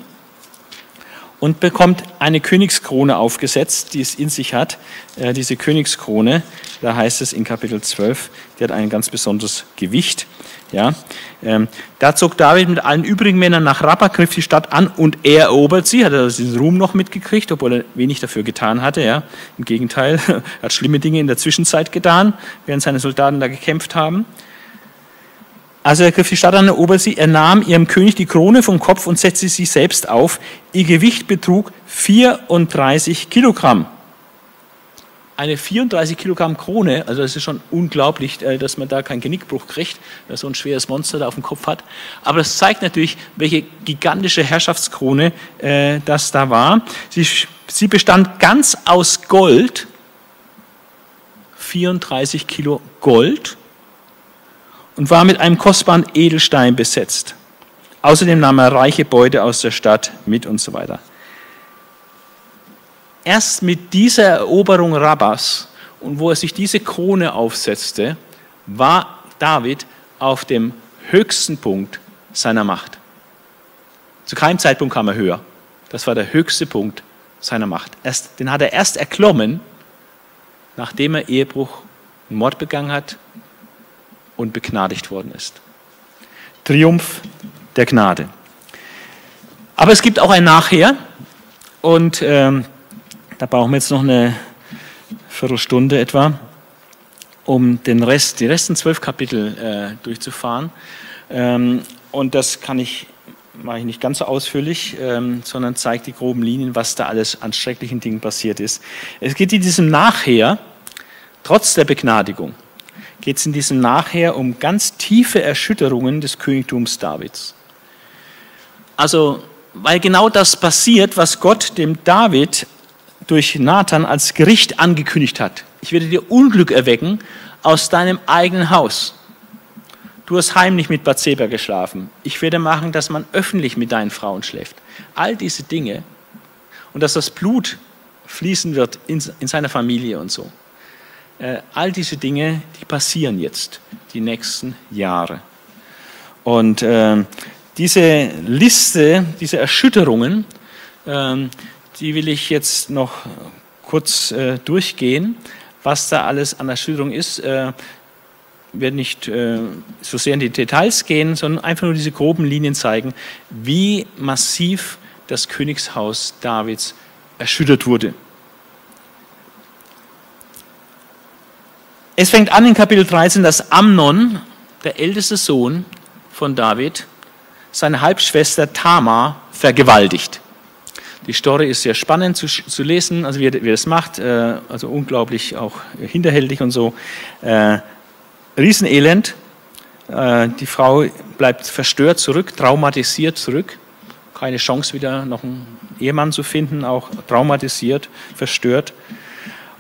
A: und bekommt eine Königskrone aufgesetzt, die es in sich hat. Äh, diese Königskrone, da heißt es in Kapitel 12, die hat ein ganz besonderes Gewicht. Ja, ähm, da zog David mit allen übrigen Männern nach Rabba, griff die Stadt an und er erobert sie. Hat er diesen Ruhm noch mitgekriegt, obwohl er wenig dafür getan hatte. Ja, im Gegenteil, er [LAUGHS] hat schlimme Dinge in der Zwischenzeit getan, während seine Soldaten da gekämpft haben. Also er griff die Stadt an, erobert sie, er nahm ihrem König die Krone vom Kopf und setzte sie selbst auf. Ihr Gewicht betrug 34 Kilogramm. Eine 34 Kilogramm Krone, also das ist schon unglaublich, äh, dass man da keinen Genickbruch kriegt, dass so ein schweres Monster da auf dem Kopf hat. Aber das zeigt natürlich, welche gigantische Herrschaftskrone äh, das da war. Sie, sie bestand ganz aus Gold, 34 Kilo Gold und war mit einem kostbaren Edelstein besetzt. Außerdem nahm er reiche Beute aus der Stadt mit und so weiter. Erst mit dieser Eroberung Rabbas und wo er sich diese Krone aufsetzte, war David auf dem höchsten Punkt seiner Macht. Zu keinem Zeitpunkt kam er höher. Das war der höchste Punkt seiner Macht. Erst, den hat er erst erklommen, nachdem er Ehebruch und Mord begangen hat und begnadigt worden ist. Triumph der Gnade. Aber es gibt auch ein Nachher und ähm, da brauchen wir jetzt noch eine Viertelstunde etwa, um den Rest, die resten zwölf Kapitel äh, durchzufahren. Ähm, und das kann ich mache ich nicht ganz so ausführlich, ähm, sondern zeigt die groben Linien, was da alles an schrecklichen Dingen passiert ist. Es geht in diesem Nachher, trotz der Begnadigung, geht es in diesem Nachher um ganz tiefe Erschütterungen des Königtums Davids. Also, weil genau das passiert, was Gott dem David durch Nathan als Gericht angekündigt hat. Ich werde dir Unglück erwecken aus deinem eigenen Haus. Du hast heimlich mit Bathseba geschlafen. Ich werde machen, dass man öffentlich mit deinen Frauen schläft. All diese Dinge und dass das Blut fließen wird in, in seiner Familie und so. Äh, all diese Dinge, die passieren jetzt, die nächsten Jahre. Und äh, diese Liste, diese Erschütterungen, äh, die will ich jetzt noch kurz äh, durchgehen, was da alles an Erschütterung ist. Äh, werde nicht äh, so sehr in die Details gehen, sondern einfach nur diese groben Linien zeigen, wie massiv das Königshaus Davids erschüttert wurde. Es fängt an in Kapitel 13, dass Amnon, der älteste Sohn von David, seine Halbschwester Tamar vergewaltigt. Die Story ist sehr spannend zu, zu lesen, also wie wie er das macht, äh, also unglaublich auch hinterhältig und so. Äh, Riesenelend. Äh, die Frau bleibt verstört zurück, traumatisiert zurück. Keine Chance wieder noch einen Ehemann zu finden, auch traumatisiert, verstört.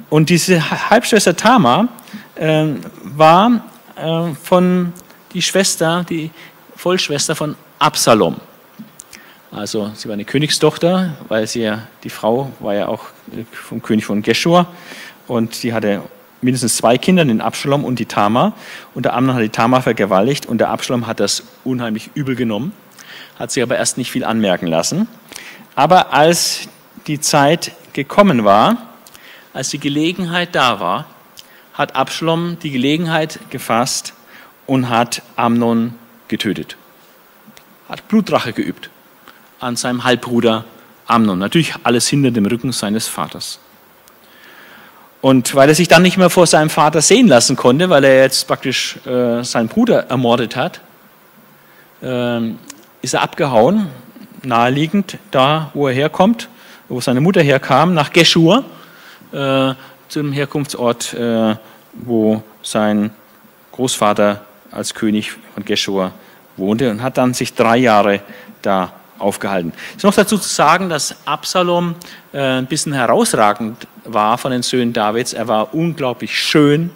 A: Und diese Halbschwester Tamar äh, war äh, von die Schwester, die Vollschwester von Absalom. Also sie war eine Königstochter, weil sie ja, die Frau war ja auch äh, vom König von Geshur und sie hatte mindestens zwei Kinder, den Absalom und die Tamar. Und der Amnon hat die Tamar vergewaltigt und der Absalom hat das unheimlich übel genommen, hat sich aber erst nicht viel anmerken lassen. Aber als die Zeit gekommen war, als die Gelegenheit da war, hat Absalom die Gelegenheit gefasst und hat Amnon getötet. Hat Blutrache geübt an seinem Halbbruder Amnon. Natürlich alles hinter dem Rücken seines Vaters. Und weil er sich dann nicht mehr vor seinem Vater sehen lassen konnte, weil er jetzt praktisch äh, seinen Bruder ermordet hat, äh, ist er abgehauen, naheliegend, da wo er herkommt, wo seine Mutter herkam, nach Geschur, äh, zum Herkunftsort, äh, wo sein Großvater als König von Geschur wohnte und hat dann sich drei Jahre da aufgehalten. Es ist noch dazu zu sagen, dass Absalom äh, ein bisschen herausragend war von den Söhnen Davids. Er war unglaublich schön,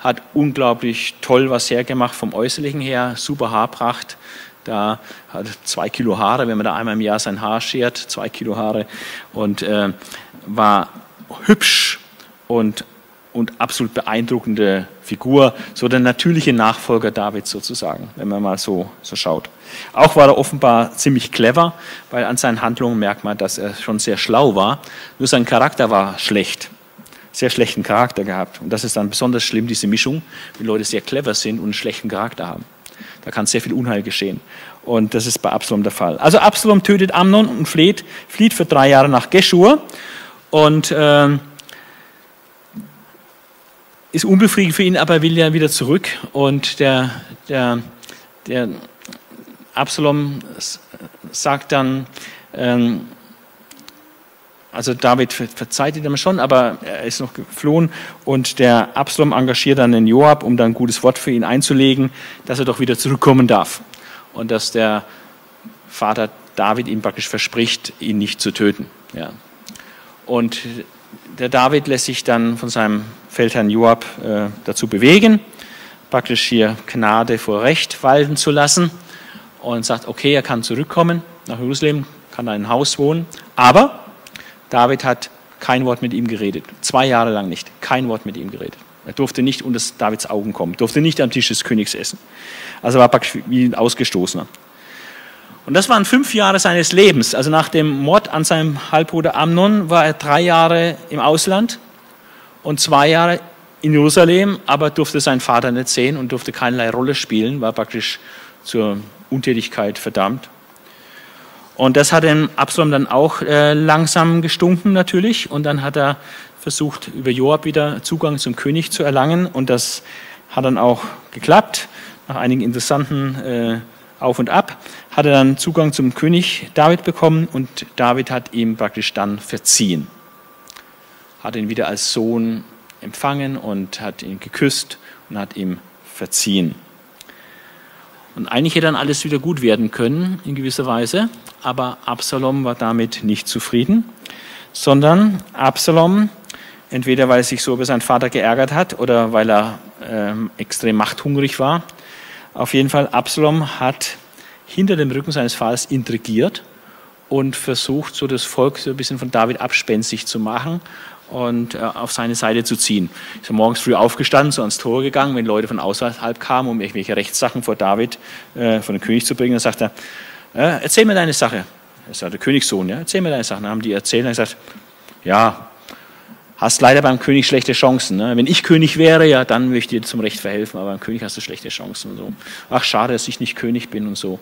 A: hat unglaublich toll was hergemacht vom Äußerlichen her, super Haarpracht. Da hat zwei Kilo Haare, wenn man da einmal im Jahr sein Haar schert, zwei Kilo Haare und äh, war hübsch und und absolut beeindruckende Figur, so der natürliche Nachfolger Davids sozusagen, wenn man mal so, so schaut. Auch war er offenbar ziemlich clever, weil an seinen Handlungen merkt man, dass er schon sehr schlau war, nur sein Charakter war schlecht, sehr schlechten Charakter gehabt. Und das ist dann besonders schlimm, diese Mischung, wenn Leute sehr clever sind und einen schlechten Charakter haben. Da kann sehr viel Unheil geschehen. Und das ist bei Absalom der Fall. Also Absalom tötet Amnon und flieht, flieht für drei Jahre nach Geschur und äh, ist unbefriedigend für ihn, aber er will ja wieder zurück. Und der, der, der Absalom sagt dann, ähm, also David verzeiht ihm schon, aber er ist noch geflohen und der Absalom engagiert dann den Joab, um dann ein gutes Wort für ihn einzulegen, dass er doch wieder zurückkommen darf und dass der Vater David ihm praktisch verspricht, ihn nicht zu töten. Ja. Und der David lässt sich dann von seinem Feldherrn Joab äh, dazu bewegen, praktisch hier Gnade vor Recht walten zu lassen und sagt, okay, er kann zurückkommen nach Jerusalem, kann in einem Haus wohnen, aber David hat kein Wort mit ihm geredet, zwei Jahre lang nicht, kein Wort mit ihm geredet. Er durfte nicht unter Davids Augen kommen, durfte nicht am Tisch des Königs essen. Also war praktisch wie ein Ausgestoßener. Und das waren fünf Jahre seines Lebens. Also nach dem Mord an seinem Halbbruder Amnon war er drei Jahre im Ausland und zwei Jahre in Jerusalem, aber durfte seinen Vater nicht sehen und durfte keinerlei Rolle spielen, war praktisch zur Untätigkeit verdammt. Und das hat dem Absalom dann auch äh, langsam gestunken natürlich. Und dann hat er versucht, über Joab wieder Zugang zum König zu erlangen. Und das hat dann auch geklappt. Nach einigen interessanten äh, auf und ab, hat er dann Zugang zum König David bekommen und David hat ihm praktisch dann verziehen. Hat ihn wieder als Sohn empfangen und hat ihn geküsst und hat ihm verziehen. Und eigentlich hätte dann alles wieder gut werden können, in gewisser Weise, aber Absalom war damit nicht zufrieden, sondern Absalom, entweder weil er sich so über seinen Vater geärgert hat oder weil er äh, extrem machthungrig war, auf jeden Fall, Absalom hat hinter dem Rücken seines Vaters intrigiert und versucht, so das Volk so ein bisschen von David abspenstig zu machen und äh, auf seine Seite zu ziehen. Ist morgens früh aufgestanden, so ans Tor gegangen, wenn Leute von außerhalb kamen, um irgendwelche Rechtssachen vor David, äh, vor den König zu bringen. Dann sagt er, äh, erzähl mir deine Sache. Ist ja der Königssohn, ja, erzähl mir deine Sache. Dann haben die erzählt und gesagt, ja, hast leider beim König schlechte Chancen. Ne? Wenn ich König wäre, ja, dann möchte ich dir zum Recht verhelfen, aber beim König hast du schlechte Chancen und so. Ach, schade, dass ich nicht König bin und so.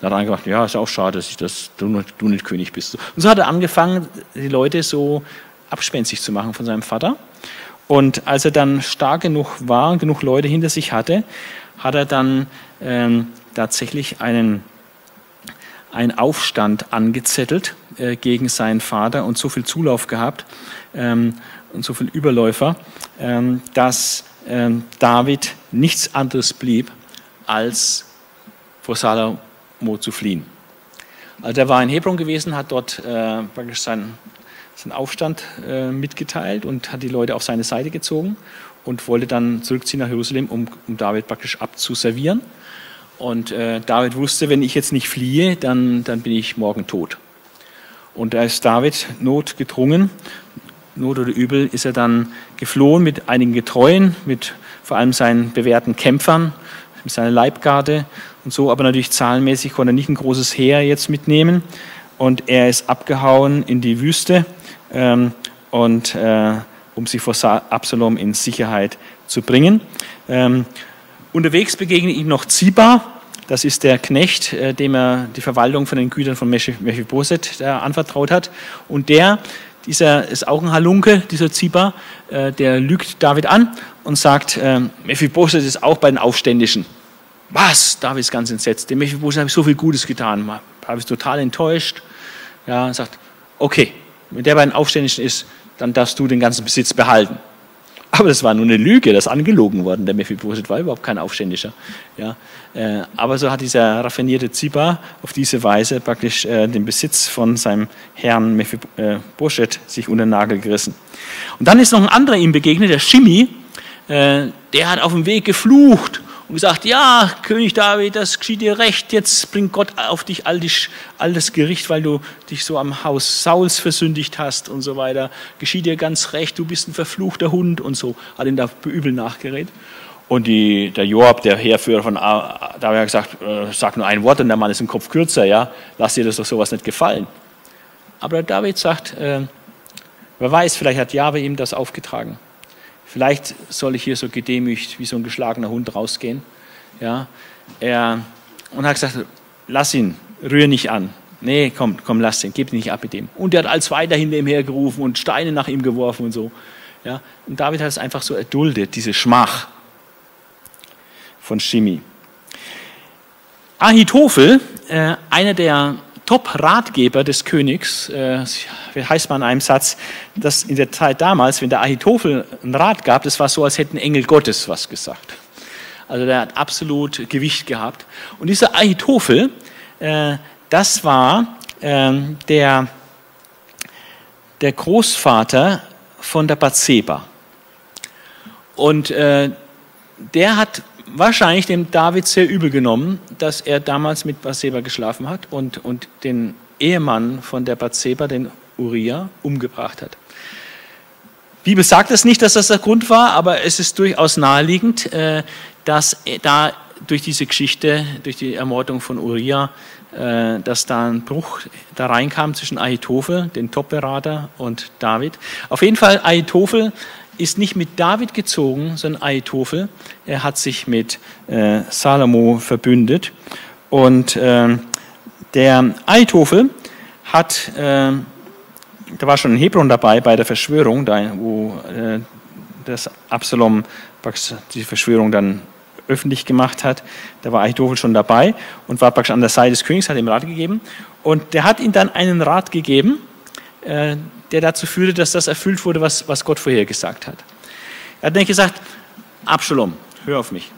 A: Dann hat er gesagt, ja, ist auch schade, dass ich das, du, du nicht König bist. Und so hat er angefangen, die Leute so abspenstig zu machen von seinem Vater. Und als er dann stark genug war und genug Leute hinter sich hatte, hat er dann ähm, tatsächlich einen, einen Aufstand angezettelt äh, gegen seinen Vater und so viel Zulauf gehabt, ähm, und so viele Überläufer, ähm, dass ähm, David nichts anderes blieb, als vor Salomo zu fliehen. Also er war in Hebron gewesen, hat dort äh, praktisch seinen, seinen Aufstand äh, mitgeteilt und hat die Leute auf seine Seite gezogen und wollte dann zurückziehen nach Jerusalem, um, um David praktisch abzuservieren. Und äh, David wusste, wenn ich jetzt nicht fliehe, dann, dann bin ich morgen tot. Und da ist David notgedrungen Not oder Übel, ist er dann geflohen mit einigen Getreuen, mit vor allem seinen bewährten Kämpfern, mit seiner Leibgarde und so, aber natürlich zahlenmäßig konnte er nicht ein großes Heer jetzt mitnehmen. Und er ist abgehauen in die Wüste, ähm, und, äh, um sich vor Absalom in Sicherheit zu bringen. Ähm, unterwegs begegnet ihm noch Ziba, das ist der Knecht, äh, dem er die Verwaltung von den Gütern von Mephibosheth äh, anvertraut hat. Und der dieser ist auch ein Halunke, dieser Ziba, äh, der lügt David an und sagt, äh, Mephibosheth ist auch bei den Aufständischen. Was? David ist ganz entsetzt. Dem Mephibosheth habe ich so viel Gutes getan. Habe ich total enttäuscht. Ja, sagt, okay, wenn der bei den Aufständischen ist, dann darfst du den ganzen Besitz behalten. Aber das war nur eine Lüge, das ist angelogen worden. Der Mephibosheth war überhaupt kein Aufständischer. Ja, äh, aber so hat dieser raffinierte Ziba auf diese Weise praktisch äh, den Besitz von seinem Herrn Mephibosheth sich unter den Nagel gerissen. Und dann ist noch ein anderer ihm begegnet, der Shimi, äh, der hat auf dem Weg geflucht und gesagt, ja, König David, das geschieht dir recht, jetzt bringt Gott auf dich all, die, all das Gericht, weil du dich so am Haus Sauls versündigt hast und so weiter. Geschieht dir ganz recht, du bist ein verfluchter Hund und so. Hat ihm da übel nachgeredet. Und die, der Joab, der Heerführer von David, hat gesagt, äh, sag nur ein Wort und der Mann ist im Kopf kürzer, ja, lass dir das doch sowas nicht gefallen. Aber David sagt, äh, wer weiß, vielleicht hat Jahwe ihm das aufgetragen. Vielleicht soll ich hier so gedemütigt wie so ein geschlagener Hund rausgehen. Ja, er, und hat gesagt, lass ihn, rühr nicht an. Nee, komm, komm, lass ihn, gib ihn nicht ab mit dem. Und er hat als weiter hinter ihm hergerufen und Steine nach ihm geworfen und so. Ja, und David hat es einfach so erduldet, diese Schmach von Shimi. Ahitophel, äh, einer der Top-Ratgeber des Königs, äh, heißt man in einem Satz, dass in der Zeit damals, wenn der Ahitophel einen Rat gab, das war so, als hätten Engel Gottes was gesagt. Also der hat absolut Gewicht gehabt. Und dieser Ahitophel, äh, das war äh, der, der Großvater von der Bathseba. Und äh, der hat wahrscheinlich dem David sehr übel genommen, dass er damals mit Bathseba geschlafen hat und, und den Ehemann von der Bathseba, den Uriah, umgebracht hat. Die Bibel sagt es nicht, dass das der Grund war, aber es ist durchaus naheliegend, äh, dass da durch diese Geschichte, durch die Ermordung von Uriah, äh, dass da ein Bruch da reinkam zwischen Ahitophel, den Top-Berater, und David. Auf jeden Fall, Ahitophel ist nicht mit David gezogen, sondern Ahitophel. Er hat sich mit äh, Salomo verbündet. Und äh, der Ahitophel hat, äh, da war schon ein Hebron dabei bei der Verschwörung, da, wo äh, das Absalom die Verschwörung dann öffentlich gemacht hat. Da war Ahitophel schon dabei und war praktisch an der Seite des Königs, hat ihm Rat gegeben. Und der hat ihm dann einen Rat gegeben, äh, der dazu führte, dass das erfüllt wurde, was, was Gott vorher gesagt hat. Er hat nämlich gesagt, Absalom, hör auf mich.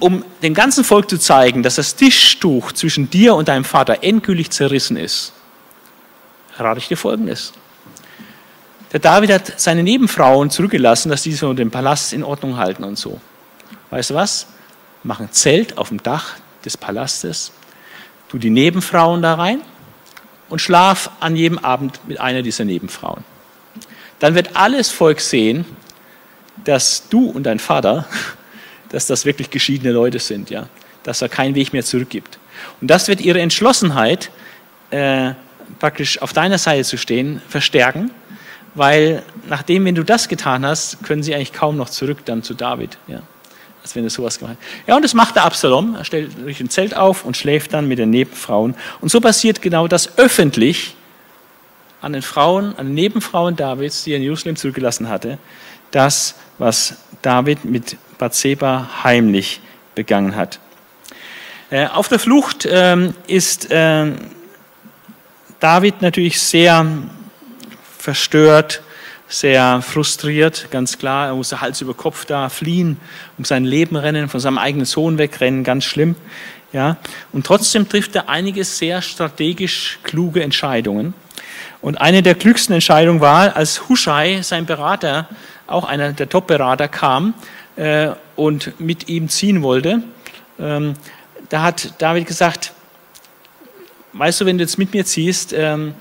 A: Um dem ganzen Volk zu zeigen, dass das Tischtuch zwischen dir und deinem Vater endgültig zerrissen ist, rate ich dir Folgendes. Der David hat seine Nebenfrauen zurückgelassen, dass die so den Palast in Ordnung halten und so. Weißt du was? Mach ein Zelt auf dem Dach des Palastes, tu die Nebenfrauen da rein und schlaf an jedem Abend mit einer dieser Nebenfrauen. Dann wird alles Volk sehen, dass du und dein Vater, [LAUGHS] dass das wirklich geschiedene Leute sind, ja, dass er keinen Weg mehr zurückgibt. Und das wird ihre Entschlossenheit, äh, praktisch auf deiner Seite zu stehen, verstärken, weil nachdem, wenn du das getan hast, können sie eigentlich kaum noch zurück dann zu David. Ja als wenn er sowas gemacht hat. Ja, und das macht der Absalom. Er stellt sich ein Zelt auf und schläft dann mit den Nebenfrauen. Und so passiert genau das öffentlich an den Frauen, an den Nebenfrauen Davids, die er in Jerusalem zurückgelassen hatte. Das, was David mit Bathseba heimlich begangen hat. Äh, auf der Flucht ähm, ist äh, David natürlich sehr verstört, sehr frustriert, ganz klar. Er musste Hals über Kopf da fliehen, um sein Leben rennen, von seinem eigenen Sohn wegrennen, ganz schlimm. Ja, und trotzdem trifft er einige sehr strategisch kluge Entscheidungen. Und eine der klügsten Entscheidungen war, als Hushai, sein Berater, auch einer der Top-Berater, kam äh, und mit ihm ziehen wollte. Ähm, da hat David gesagt, weißt du, wenn du jetzt mit mir ziehst, ähm,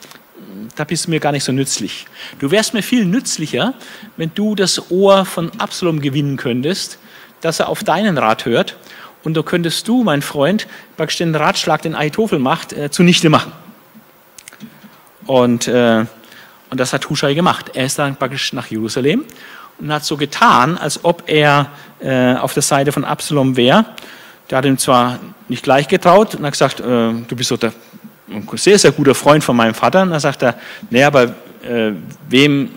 A: da bist du mir gar nicht so nützlich. Du wärst mir viel nützlicher, wenn du das Ohr von Absalom gewinnen könntest, dass er auf deinen Rat hört. Und da könntest du, mein Freund, praktisch den Ratschlag, den Ahitophel macht, äh, zunichte machen. Und, äh, und das hat Hushai gemacht. Er ist dann praktisch nach Jerusalem und hat so getan, als ob er äh, auf der Seite von Absalom wäre. Der hat ihm zwar nicht gleich getraut und hat gesagt, äh, du bist so der ein sehr, sehr guter Freund von meinem Vater. Und da sagt er, naja, aber äh, wem,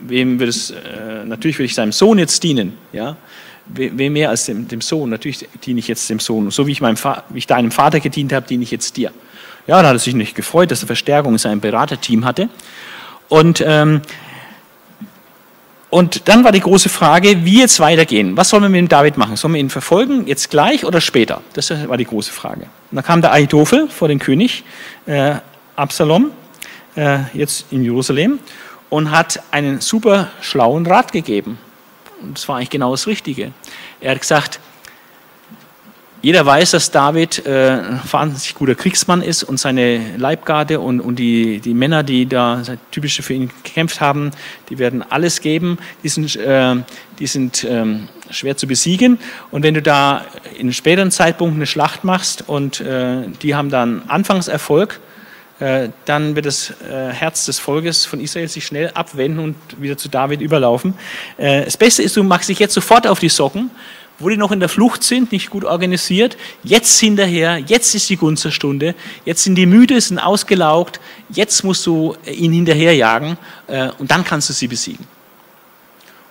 A: wem wird es, äh, natürlich will ich seinem Sohn jetzt dienen. Ja? wem mehr als dem, dem, Sohn? Natürlich diene ich jetzt dem Sohn. So wie ich, meinem wie ich deinem Vater gedient habe, diene ich jetzt dir. Ja, da hat er sich nicht gefreut, dass er Verstärkung in seinem Beraterteam hatte. Und, ähm, und dann war die große Frage, wie jetzt weitergehen. Was sollen wir mit dem David machen? Sollen wir ihn verfolgen, jetzt gleich oder später? Das war die große Frage. Und da kam der Ahitophel vor den König, äh, Absalom, äh, jetzt in Jerusalem, und hat einen super schlauen Rat gegeben. Und das war eigentlich genau das Richtige. Er hat gesagt, jeder weiß, dass David äh, ein wahnsinnig guter Kriegsmann ist und seine Leibgarde und, und die, die Männer, die da typische für ihn gekämpft haben, die werden alles geben. Die sind, äh, die sind ähm, schwer zu besiegen. Und wenn du da in späteren Zeitpunkten eine Schlacht machst und äh, die haben dann Anfangserfolg, äh, dann wird das äh, Herz des Volkes von Israel sich schnell abwenden und wieder zu David überlaufen. Äh, das Beste ist, du machst dich jetzt sofort auf die Socken wo die noch in der Flucht sind, nicht gut organisiert, jetzt hinterher, jetzt ist die Gunsterstunde, jetzt sind die müde, sind ausgelaugt, jetzt musst du ihn hinterherjagen äh, und dann kannst du sie besiegen.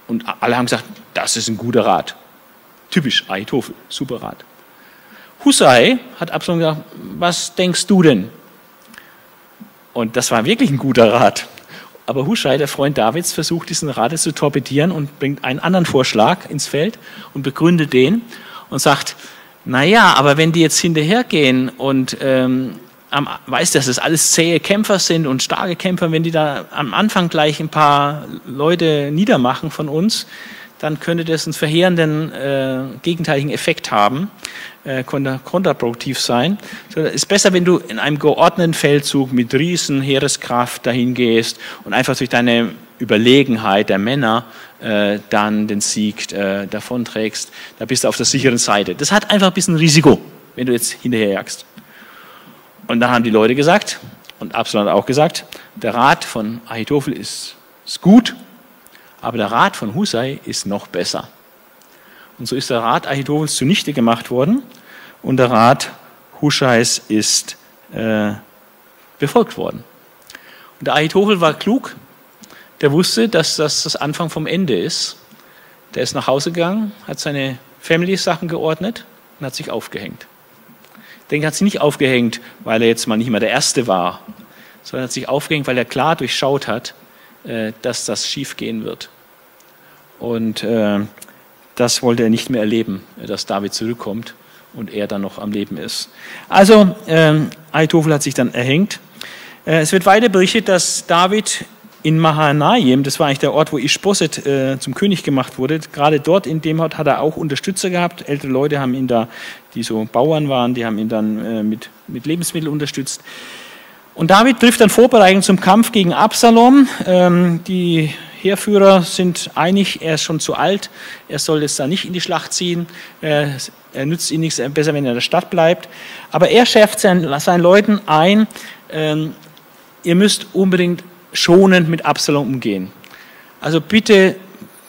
A: Und alle haben gesagt, das ist ein guter Rat. Typisch Ahitophel, super Rat. Husai hat Absalom gesagt, was denkst du denn? Und das war wirklich ein guter Rat. Aber Huschai, der Freund Davids, versucht diesen Rat zu torpedieren und bringt einen anderen Vorschlag ins Feld und begründet den und sagt, naja, aber wenn die jetzt hinterhergehen und ähm, weiß, dass es alles zähe Kämpfer sind und starke Kämpfer, wenn die da am Anfang gleich ein paar Leute niedermachen von uns, dann könnte das einen verheerenden äh, gegenteiligen Effekt haben, äh, kontraproduktiv sein. Es ist besser, wenn du in einem geordneten Feldzug mit riesen Heereskraft dahin gehst und einfach durch deine Überlegenheit der Männer äh, dann den Sieg äh, davonträgst. Da bist du auf der sicheren Seite. Das hat einfach ein bisschen Risiko, wenn du jetzt hinterherjagst. Und dann haben die Leute gesagt, und Absalom hat auch gesagt, der Rat von Ahitophel ist, ist gut, aber der Rat von Husai ist noch besser. Und so ist der Rat Ahitophels zunichte gemacht worden und der Rat Huschais ist äh, befolgt worden. Und der Ahitophel war klug, der wusste, dass das das Anfang vom Ende ist. Der ist nach Hause gegangen, hat seine Family-Sachen geordnet und hat sich aufgehängt. Denke, er hat sich nicht aufgehängt, weil er jetzt mal nicht mehr der Erste war, sondern hat sich aufgehängt, weil er klar durchschaut hat, äh, dass das schiefgehen wird. Und äh, das wollte er nicht mehr erleben, dass David zurückkommt und er dann noch am Leben ist. Also, äh, Ahitophel hat sich dann erhängt. Äh, es wird weiter berichtet, dass David in Mahanaim, das war eigentlich der Ort, wo Ishboset äh, zum König gemacht wurde, gerade dort in dem Ort hat er auch Unterstützer gehabt. Ältere Leute haben ihn da, die so Bauern waren, die haben ihn dann äh, mit, mit Lebensmitteln unterstützt. Und David trifft dann Vorbereitung zum Kampf gegen Absalom. Ähm, die Heerführer sind einig, er ist schon zu alt, er soll jetzt da nicht in die Schlacht ziehen, er, nützt ihn nichts, besser, wenn er in der Stadt bleibt. Aber er schärft seinen, seinen Leuten ein, ähm, ihr müsst unbedingt schonend mit Absalom umgehen. Also bitte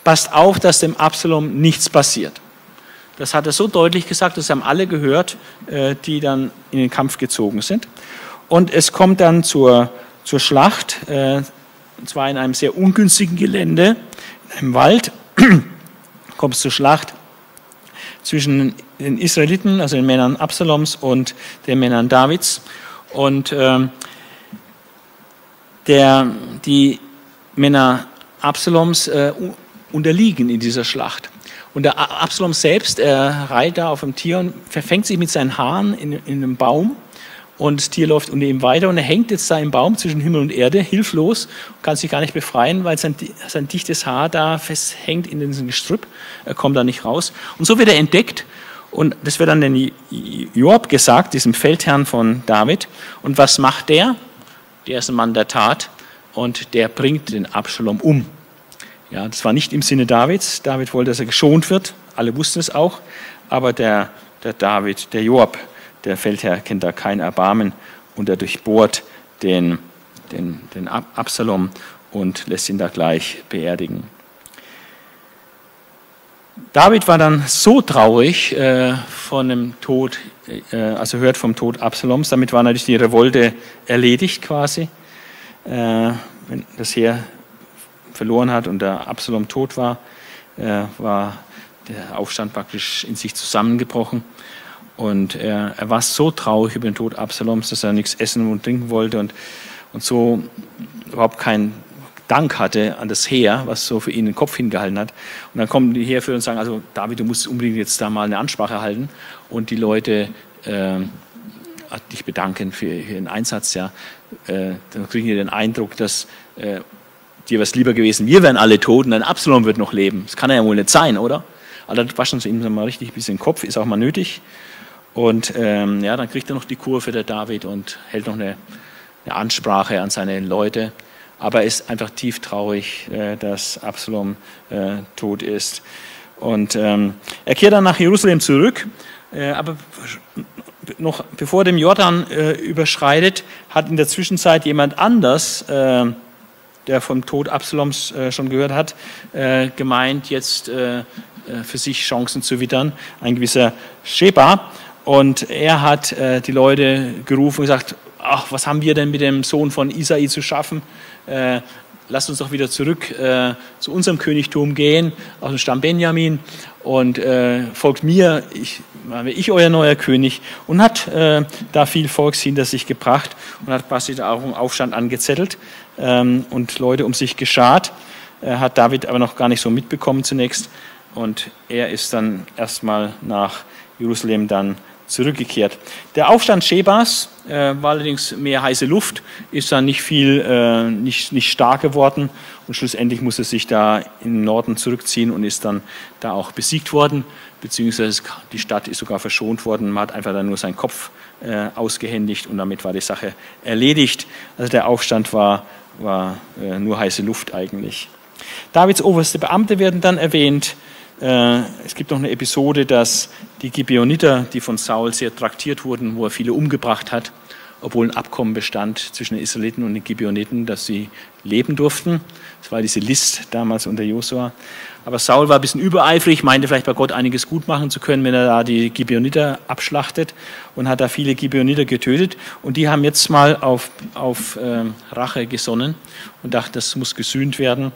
A: passt auf, dass dem Absalom nichts passiert. Das hat er so deutlich gesagt, das haben alle gehört, äh, die dann in den Kampf gezogen sind. Und es kommt dann zur, zur Schlacht. Und zwar in einem sehr ungünstigen Gelände, in einem Wald, [CLEARS THROAT] kommt es zur Schlacht zwischen den Israeliten, also den Männern Absaloms und den Männern Davids. Und äh, der, die Männer Absaloms äh, unterliegen in dieser Schlacht. Und der Absalom selbst, er reiht da auf dem Tier und verfängt sich mit seinen Haaren in, in einem Baum und das Tier läuft unter ihm weiter und er hängt jetzt da im Baum zwischen Himmel und Erde, hilflos, kann sich gar nicht befreien, weil sein, sein dichtes Haar da festhängt in diesem Gestrüpp, er kommt da nicht raus. Und so wird er entdeckt und das wird dann den Joab gesagt, diesem Feldherrn von David. Und was macht der? Der ist ein Mann der Tat und der bringt den Absalom um. Ja, das war nicht im Sinne Davids. David wollte, dass er geschont wird. Alle wussten es auch. Aber der, der David, der Joab, der Feldherr kennt da kein Erbarmen und er durchbohrt den, den, den Absalom und lässt ihn da gleich beerdigen. David war dann so traurig äh, von dem Tod, äh, also hört vom Tod Absaloms, damit war natürlich die Revolte erledigt quasi. Äh, wenn das Heer verloren hat und der Absalom tot war, äh, war der Aufstand praktisch in sich zusammengebrochen. Und er, er war so traurig über den Tod Absaloms, dass er nichts essen und trinken wollte und, und so überhaupt keinen Dank hatte an das Heer, was so für ihn den Kopf hingehalten hat. Und dann kommen die Heerführer und sagen, also David, du musst unbedingt jetzt da mal eine Ansprache halten und die Leute äh, dich bedanken für, ihren Einsatz. Ja. Äh, dann kriegen die den Eindruck, dass äh, dir was lieber gewesen, wir wären alle tot und ein Absalom wird noch leben. Das kann ja wohl nicht sein, oder? Aber dann waschen sie ihm mal richtig ein bisschen den Kopf, ist auch mal nötig. Und ähm, ja, dann kriegt er noch die Kurve der David und hält noch eine, eine Ansprache an seine Leute aber er ist einfach tief traurig, äh, dass Absalom äh, tot ist. Und ähm, er kehrt dann nach Jerusalem zurück, äh, aber noch bevor er den Jordan überschreitet, hat in der Zwischenzeit jemand anders, der vom Tod Absaloms schon gehört hat, gemeint, jetzt für sich Chancen zu wittern, ein gewisser Sheba. Und er hat die Leute gerufen und gesagt, ach, was haben wir denn mit dem Sohn von Isai zu schaffen? äh, lasst uns doch wieder zurück äh, zu unserem Königtum gehen, aus dem Stamm Benjamin. Und äh, folgt mir, ich, ich euer neuer König. Und hat äh, da viel Volks hinter sich gebracht und hat quasi auch einen Aufstand angezettelt ähm, und Leute um sich geschart, äh, hat David aber noch gar nicht so mitbekommen zunächst. Und er ist dann erstmal nach Jerusalem dann zurückgekehrt. Der Aufstand Shebas äh, war allerdings mehr heiße Luft, ist dann nicht viel, äh, nicht, nicht stark geworden und schlussendlich musste er sich da in den Norden zurückziehen und ist dann da auch besiegt worden, beziehungsweise die Stadt ist sogar verschont worden. Man hat einfach dann nur seinen Kopf äh, ausgehändigt und damit war die Sache erledigt. Also der Aufstand war, war äh, nur heiße Luft eigentlich. Davids oberste Beamte werden dann erwähnt. Äh, es gibt noch eine Episode, dass die Gibeoniter, die von Saul sehr traktiert wurden, wo er viele umgebracht hat, obwohl ein Abkommen bestand zwischen den Israeliten und den Gibeoniten, dass sie leben durften. Das war diese List damals unter Josua. Aber Saul war ein bisschen übereifrig, meinte vielleicht bei Gott einiges gut machen zu können, wenn er da die Gibeoniter abschlachtet und hat da viele Gibeoniter getötet. Und die haben jetzt mal auf, auf äh, Rache gesonnen und dachten, das muss gesühnt werden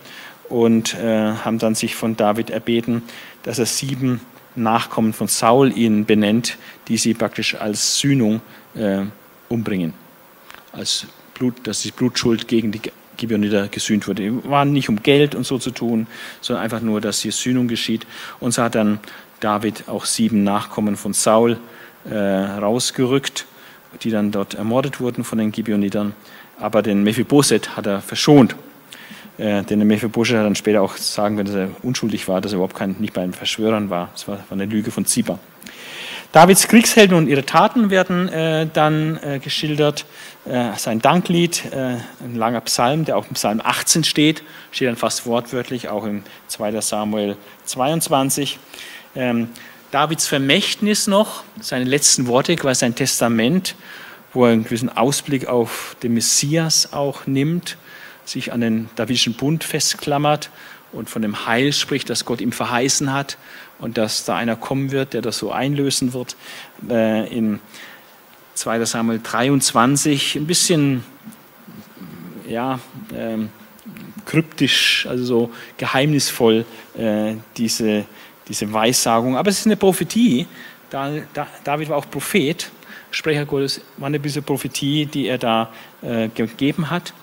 A: und äh, haben dann sich von David erbeten, dass er sieben Nachkommen von Saul ihnen benennt, die sie praktisch als Sühnung äh, umbringen. Als Blut, dass die Blutschuld gegen die Gibeoniter gesühnt wurde. Die waren nicht um Geld und so zu tun, sondern einfach nur, dass hier Sühnung geschieht. Und so hat dann David auch sieben Nachkommen von Saul äh, rausgerückt, die dann dort ermordet wurden von den Gibeonitern. Aber den Mephiboset hat er verschont. Äh, denn der Mephibosheth hat dann später auch sagen können, dass er unschuldig war, dass er überhaupt kein, nicht bei den Verschwörern war. Das war, war eine Lüge von Ziba. Davids Kriegshelden und ihre Taten werden äh, dann äh, geschildert. Äh, sein Danklied, äh, ein langer Psalm, der auch im Psalm 18 steht, steht dann fast wortwörtlich, auch im 2. Samuel 22. Ähm, Davids Vermächtnis noch, seine letzten Worte, quasi sein Testament, wo er einen gewissen Ausblick auf den Messias auch nimmt sich an den Davidischen Bund festklammert und von dem Heil spricht, das Gott ihm verheißen hat und dass da einer kommen wird, der das so einlösen wird. Äh, in 2. Samuel 23 ein bisschen ja, ähm, kryptisch, also so geheimnisvoll äh, diese, diese Weissagung. Aber es ist eine Prophetie. Da, da, David war auch Prophet. Sprecher Gottes war eine bisschen Prophetie, die er da äh, gegeben hat.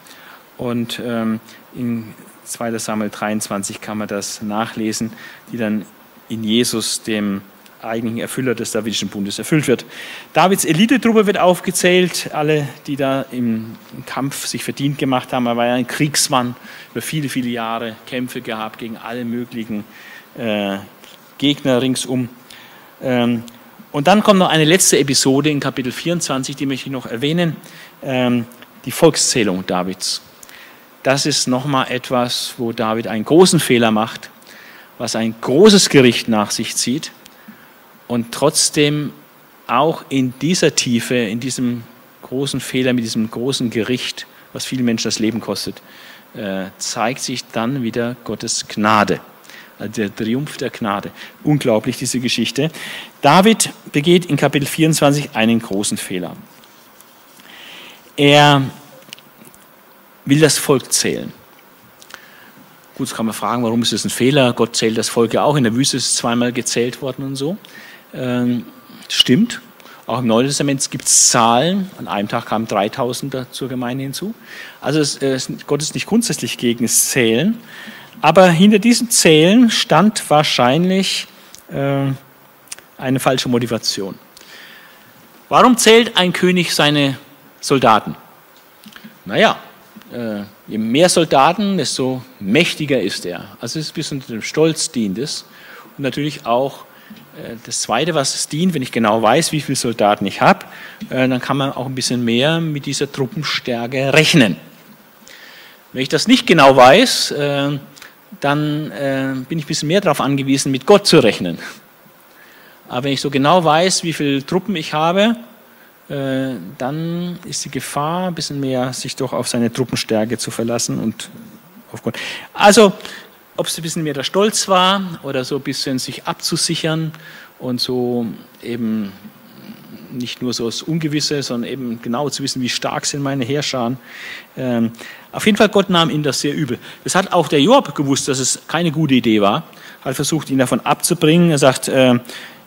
A: Und ähm, in 2. Samuel 23 kann man das nachlesen, die dann in Jesus, dem eigentlichen Erfüller des Davidischen Bundes, erfüllt wird. Davids Elitetruppe wird aufgezählt, alle, die da im Kampf sich verdient gemacht haben. Er war ja ein Kriegsmann, über viele, viele Jahre Kämpfe gehabt gegen alle möglichen äh, Gegner ringsum. Ähm, und dann kommt noch eine letzte Episode in Kapitel 24, die möchte ich noch erwähnen, ähm, die Volkszählung Davids das ist nochmal etwas, wo David einen großen Fehler macht, was ein großes Gericht nach sich zieht und trotzdem auch in dieser Tiefe, in diesem großen Fehler, mit diesem großen Gericht, was viele Menschen das Leben kostet, äh, zeigt sich dann wieder Gottes Gnade. Also der Triumph der Gnade. Unglaublich, diese Geschichte. David begeht in Kapitel 24 einen großen Fehler. Er will das Volk zählen. Gut, jetzt kann man fragen, warum ist das ein Fehler? Gott zählt das Volk ja auch. In der Wüste ist es zweimal gezählt worden und so. Ähm, stimmt. Auch im Neuen Testament gibt es Zahlen. An einem Tag kamen 3000 zur Gemeinde hinzu. Also es, äh, Gott ist nicht grundsätzlich gegen das Zählen. Aber hinter diesem Zählen stand wahrscheinlich äh, eine falsche Motivation. Warum zählt ein König seine Soldaten? Naja, äh, je mehr Soldaten, desto mächtiger ist er. Also es ist ein bisschen dem Stolz dient es. Und natürlich auch äh, das Zweite, was es dient, wenn ich genau weiß, wie viele Soldaten ich habe, äh, dann kann man auch ein bisschen mehr mit dieser Truppenstärke rechnen. Wenn ich das nicht genau weiß, äh, dann bin ich ein bisschen mehr darauf angewiesen, mit Gott zu rechnen. Aber wenn ich so genau weiß, wie viele Truppen ich habe, dann ist die Gefahr ein bisschen mehr, sich doch auf seine Truppenstärke zu verlassen und auf Gott. Also ob es ein bisschen mehr der Stolz war oder so ein bisschen sich abzusichern und so eben nicht nur so das Ungewisse, sondern eben genau zu wissen, wie stark sind meine Heerscharen. Ähm, auf jeden Fall, Gott nahm ihn das sehr übel. Das hat auch der Job gewusst, dass es keine gute Idee war. Hat versucht, ihn davon abzubringen. Er sagt, äh,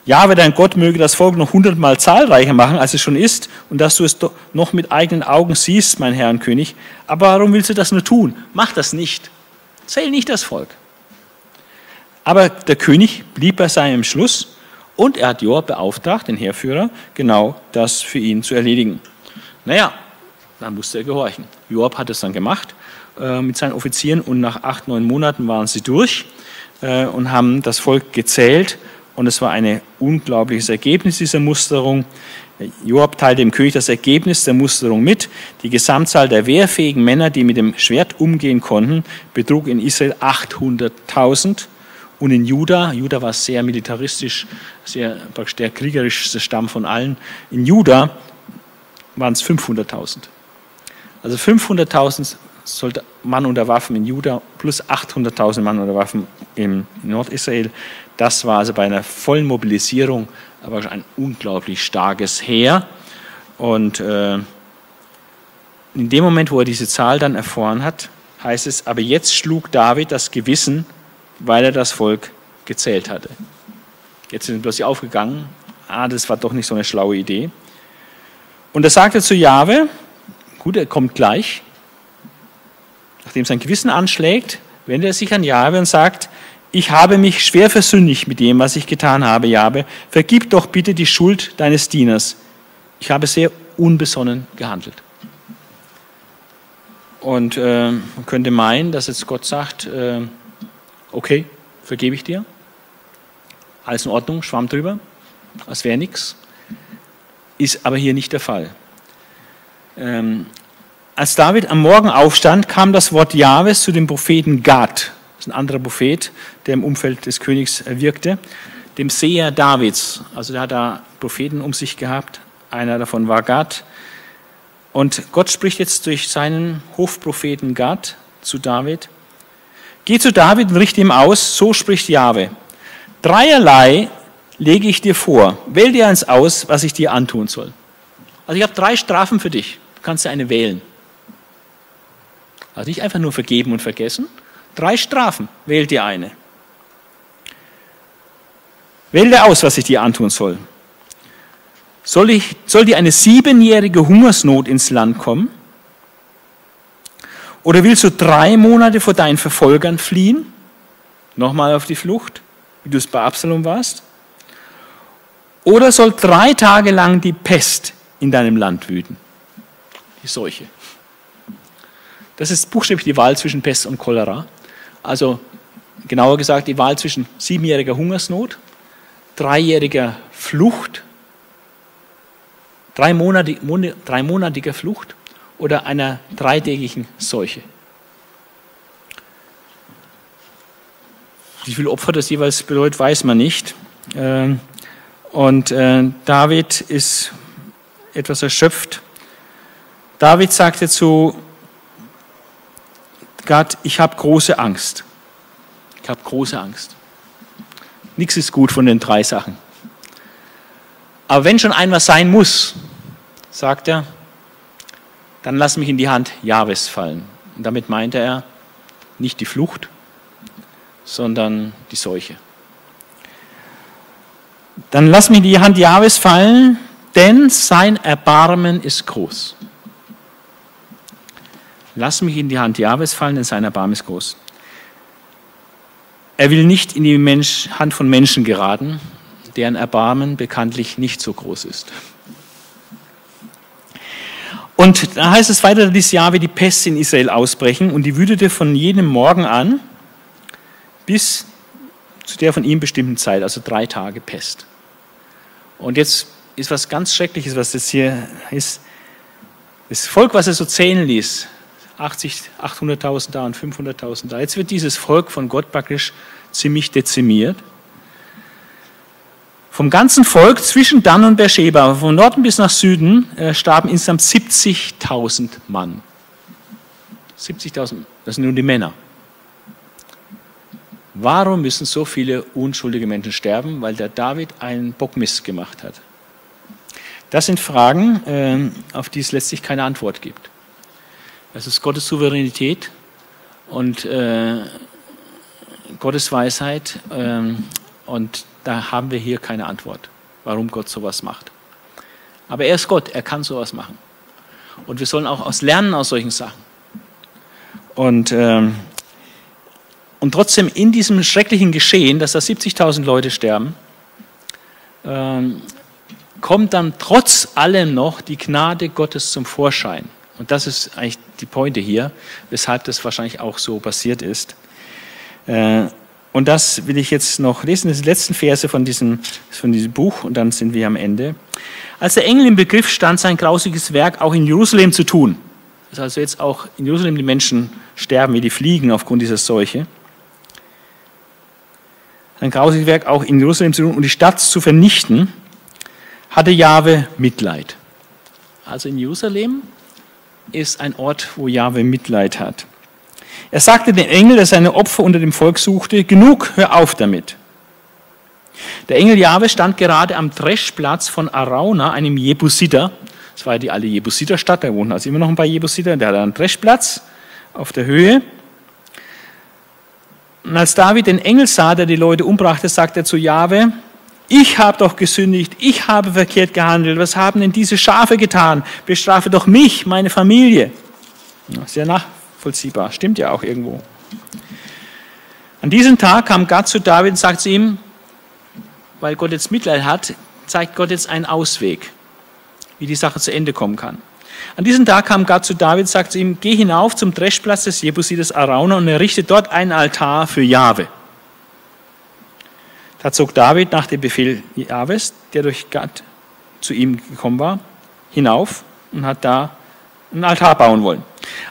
A: ja, dein Gott möge das Volk noch hundertmal zahlreicher machen, als es schon ist, und dass du es noch mit eigenen Augen siehst, mein Herr und König. Aber warum willst du das nur tun? Mach das nicht. Zähl nicht das Volk. Aber der König blieb bei seinem Schluss und er hat Joab beauftragt, den Heerführer, genau das für ihn zu erledigen. Naja, dann musste er gehorchen. Joab hat es dann gemacht äh, mit seinen Offizieren und nach acht, neun Monaten waren sie durch äh, und haben das Volk gezählt und es war ein unglaubliches Ergebnis dieser Musterung. Joab teilte dem König das Ergebnis der Musterung mit. Die Gesamtzahl der wehrfähigen Männer, die mit dem Schwert umgehen konnten, betrug in Israel 800.000 und in Juda, Juda war sehr militaristisch, sehr, praktisch der kriegerischste Stamm von allen. In Juda waren es 500.000. Also 500.000 Mann unter Waffen in Juda plus 800.000 Mann unter Waffen in Nordisrael. Das war also bei einer vollen Mobilisierung aber ein unglaublich starkes Heer. Und äh, in dem Moment, wo er diese Zahl dann erfahren hat, heißt es, aber jetzt schlug David das Gewissen weil er das Volk gezählt hatte. Jetzt sind plötzlich aufgegangen, ah, das war doch nicht so eine schlaue Idee. Und er sagte zu Jahwe, gut, er kommt gleich, nachdem sein Gewissen anschlägt, wendet er sich an Jahwe und sagt, ich habe mich schwer versündigt mit dem, was ich getan habe, Jahwe. Vergib doch bitte die Schuld deines Dieners. Ich habe sehr unbesonnen gehandelt. Und äh, man könnte meinen, dass jetzt Gott sagt, äh, okay, vergebe ich dir. Alles in Ordnung, schwamm drüber, als wäre nichts. Ist aber hier nicht der Fall. Ähm, als David am Morgen aufstand, kam das Wort Jahwes zu dem Propheten Gad, das ist ein anderer Prophet, der im Umfeld des Königs wirkte, dem Seher Davids. Also der hat da Propheten um sich gehabt. Einer davon war Gad. Und Gott spricht jetzt durch seinen Hofpropheten Gad zu David. Geh zu David und richte ihm aus, so spricht Jahwe. Dreierlei lege ich dir vor. Wähl dir eins aus, was ich dir antun soll. Also ich habe drei Strafen für dich. Du kannst dir eine wählen. Also nicht einfach nur vergeben und vergessen. Drei Strafen. Wähl dir eine. Wähl dir aus, was ich dir antun soll. Soll, ich, soll dir eine siebenjährige Hungersnot ins Land kommen? Oder willst du drei Monate vor deinen Verfolgern fliehen? Nochmal auf die Flucht, wie du es bei Absalom warst? Oder soll drei Tage lang die Pest in deinem Land wüten? Die Seuche. Das ist buchstäblich die Wahl zwischen Pest und Cholera. Also genauer gesagt die Wahl zwischen siebenjähriger Hungersnot, dreijähriger Flucht, dreimonatiger Flucht oder einer dreitägigen Seuche. Wie viele Opfer das jeweils bedeutet, weiß man nicht. Ähm, und äh, David ist etwas erschöpft. David sagte zu Gott, ich habe große Angst. Ich habe große Angst. Nichts ist gut von den drei Sachen. Aber wenn schon einmal sein muss, sagt er, dann lass mich in die Hand Jahwes fallen. Und damit meinte er nicht die Flucht, sondern die Seuche. Dann lass mich in die Hand Jahwes fallen, denn sein Erbarmen ist groß. Lass mich in die Hand Jahwes fallen, denn sein Erbarmen ist groß. Er will nicht in die Mensch, Hand von Menschen geraten, deren Erbarmen bekanntlich nicht so groß ist. Und da heißt es weiter, dieses Jahr wird die Pest in Israel ausbrechen und die wütete von jenem Morgen an bis zu der von ihm bestimmten Zeit, also drei Tage Pest. Und jetzt ist was ganz Schreckliches, was das hier ist. Das Volk, was er so zählen ließ, 80, 800.000 da und 500.000 da. Jetzt wird dieses Volk von Gott praktisch ziemlich dezimiert. Vom ganzen Volk zwischen Dan und Beersheba, von Norden bis nach Süden, äh, starben insgesamt 70.000 Mann. 70.000, das sind nur die Männer. Warum müssen so viele unschuldige Menschen sterben? Weil der David einen Bockmist gemacht hat. Das sind Fragen, äh, auf die es letztlich keine Antwort gibt. Das ist Gottes Souveränität und äh, Gottes Weisheit ähm, und da haben wir hier keine Antwort, warum Gott sowas macht. Aber er ist Gott, er kann sowas machen. Und wir sollen auch aus lernen aus solchen Sachen. Und, ähm, und trotzdem in diesem schrecklichen Geschehen, dass da 70.000 Leute sterben, ähm, kommt dann trotz allem noch die Gnade Gottes zum Vorschein. Und das ist eigentlich die Pointe hier, weshalb das wahrscheinlich auch so passiert ist. Äh, und das will ich jetzt noch lesen, das sind die letzten Verse von diesem, von diesem Buch und dann sind wir am Ende. Als der Engel im Begriff stand, sein grausiges Werk auch in Jerusalem zu tun, dass also jetzt auch in Jerusalem die Menschen sterben wie die Fliegen aufgrund dieser Seuche, sein grausiges Werk auch in Jerusalem zu tun und die Stadt zu vernichten, hatte Jahwe Mitleid. Also in Jerusalem ist ein Ort, wo Jahwe Mitleid hat. Er sagte dem Engel, der seine Opfer unter dem Volk suchte, genug, hör auf damit. Der Engel Jahwe stand gerade am Dreschplatz von Arauna, einem Jebusiter. Das war ja die alte Jebusiterstadt, da wohnten also immer noch ein paar Jebusiter. Der hatte einen Dreschplatz auf der Höhe. Und als David den Engel sah, der die Leute umbrachte, sagte er zu Jahwe, ich habe doch gesündigt, ich habe verkehrt gehandelt, was haben denn diese Schafe getan? Bestrafe doch mich, meine Familie. Sehr nachvollziehbar, stimmt ja auch irgendwo. An diesem Tag kam Gott zu David und sagt zu ihm, weil Gott jetzt Mitleid hat, zeigt Gott jetzt einen Ausweg, wie die Sache zu Ende kommen kann. An diesem Tag kam Gott zu David und sagt zu ihm, geh hinauf zum Dreschplatz des Jebusites Arauna und errichte dort einen Altar für Jahwe. Da zog David nach dem Befehl Jahwes, der durch Gott zu ihm gekommen war, hinauf und hat da einen Altar bauen wollen.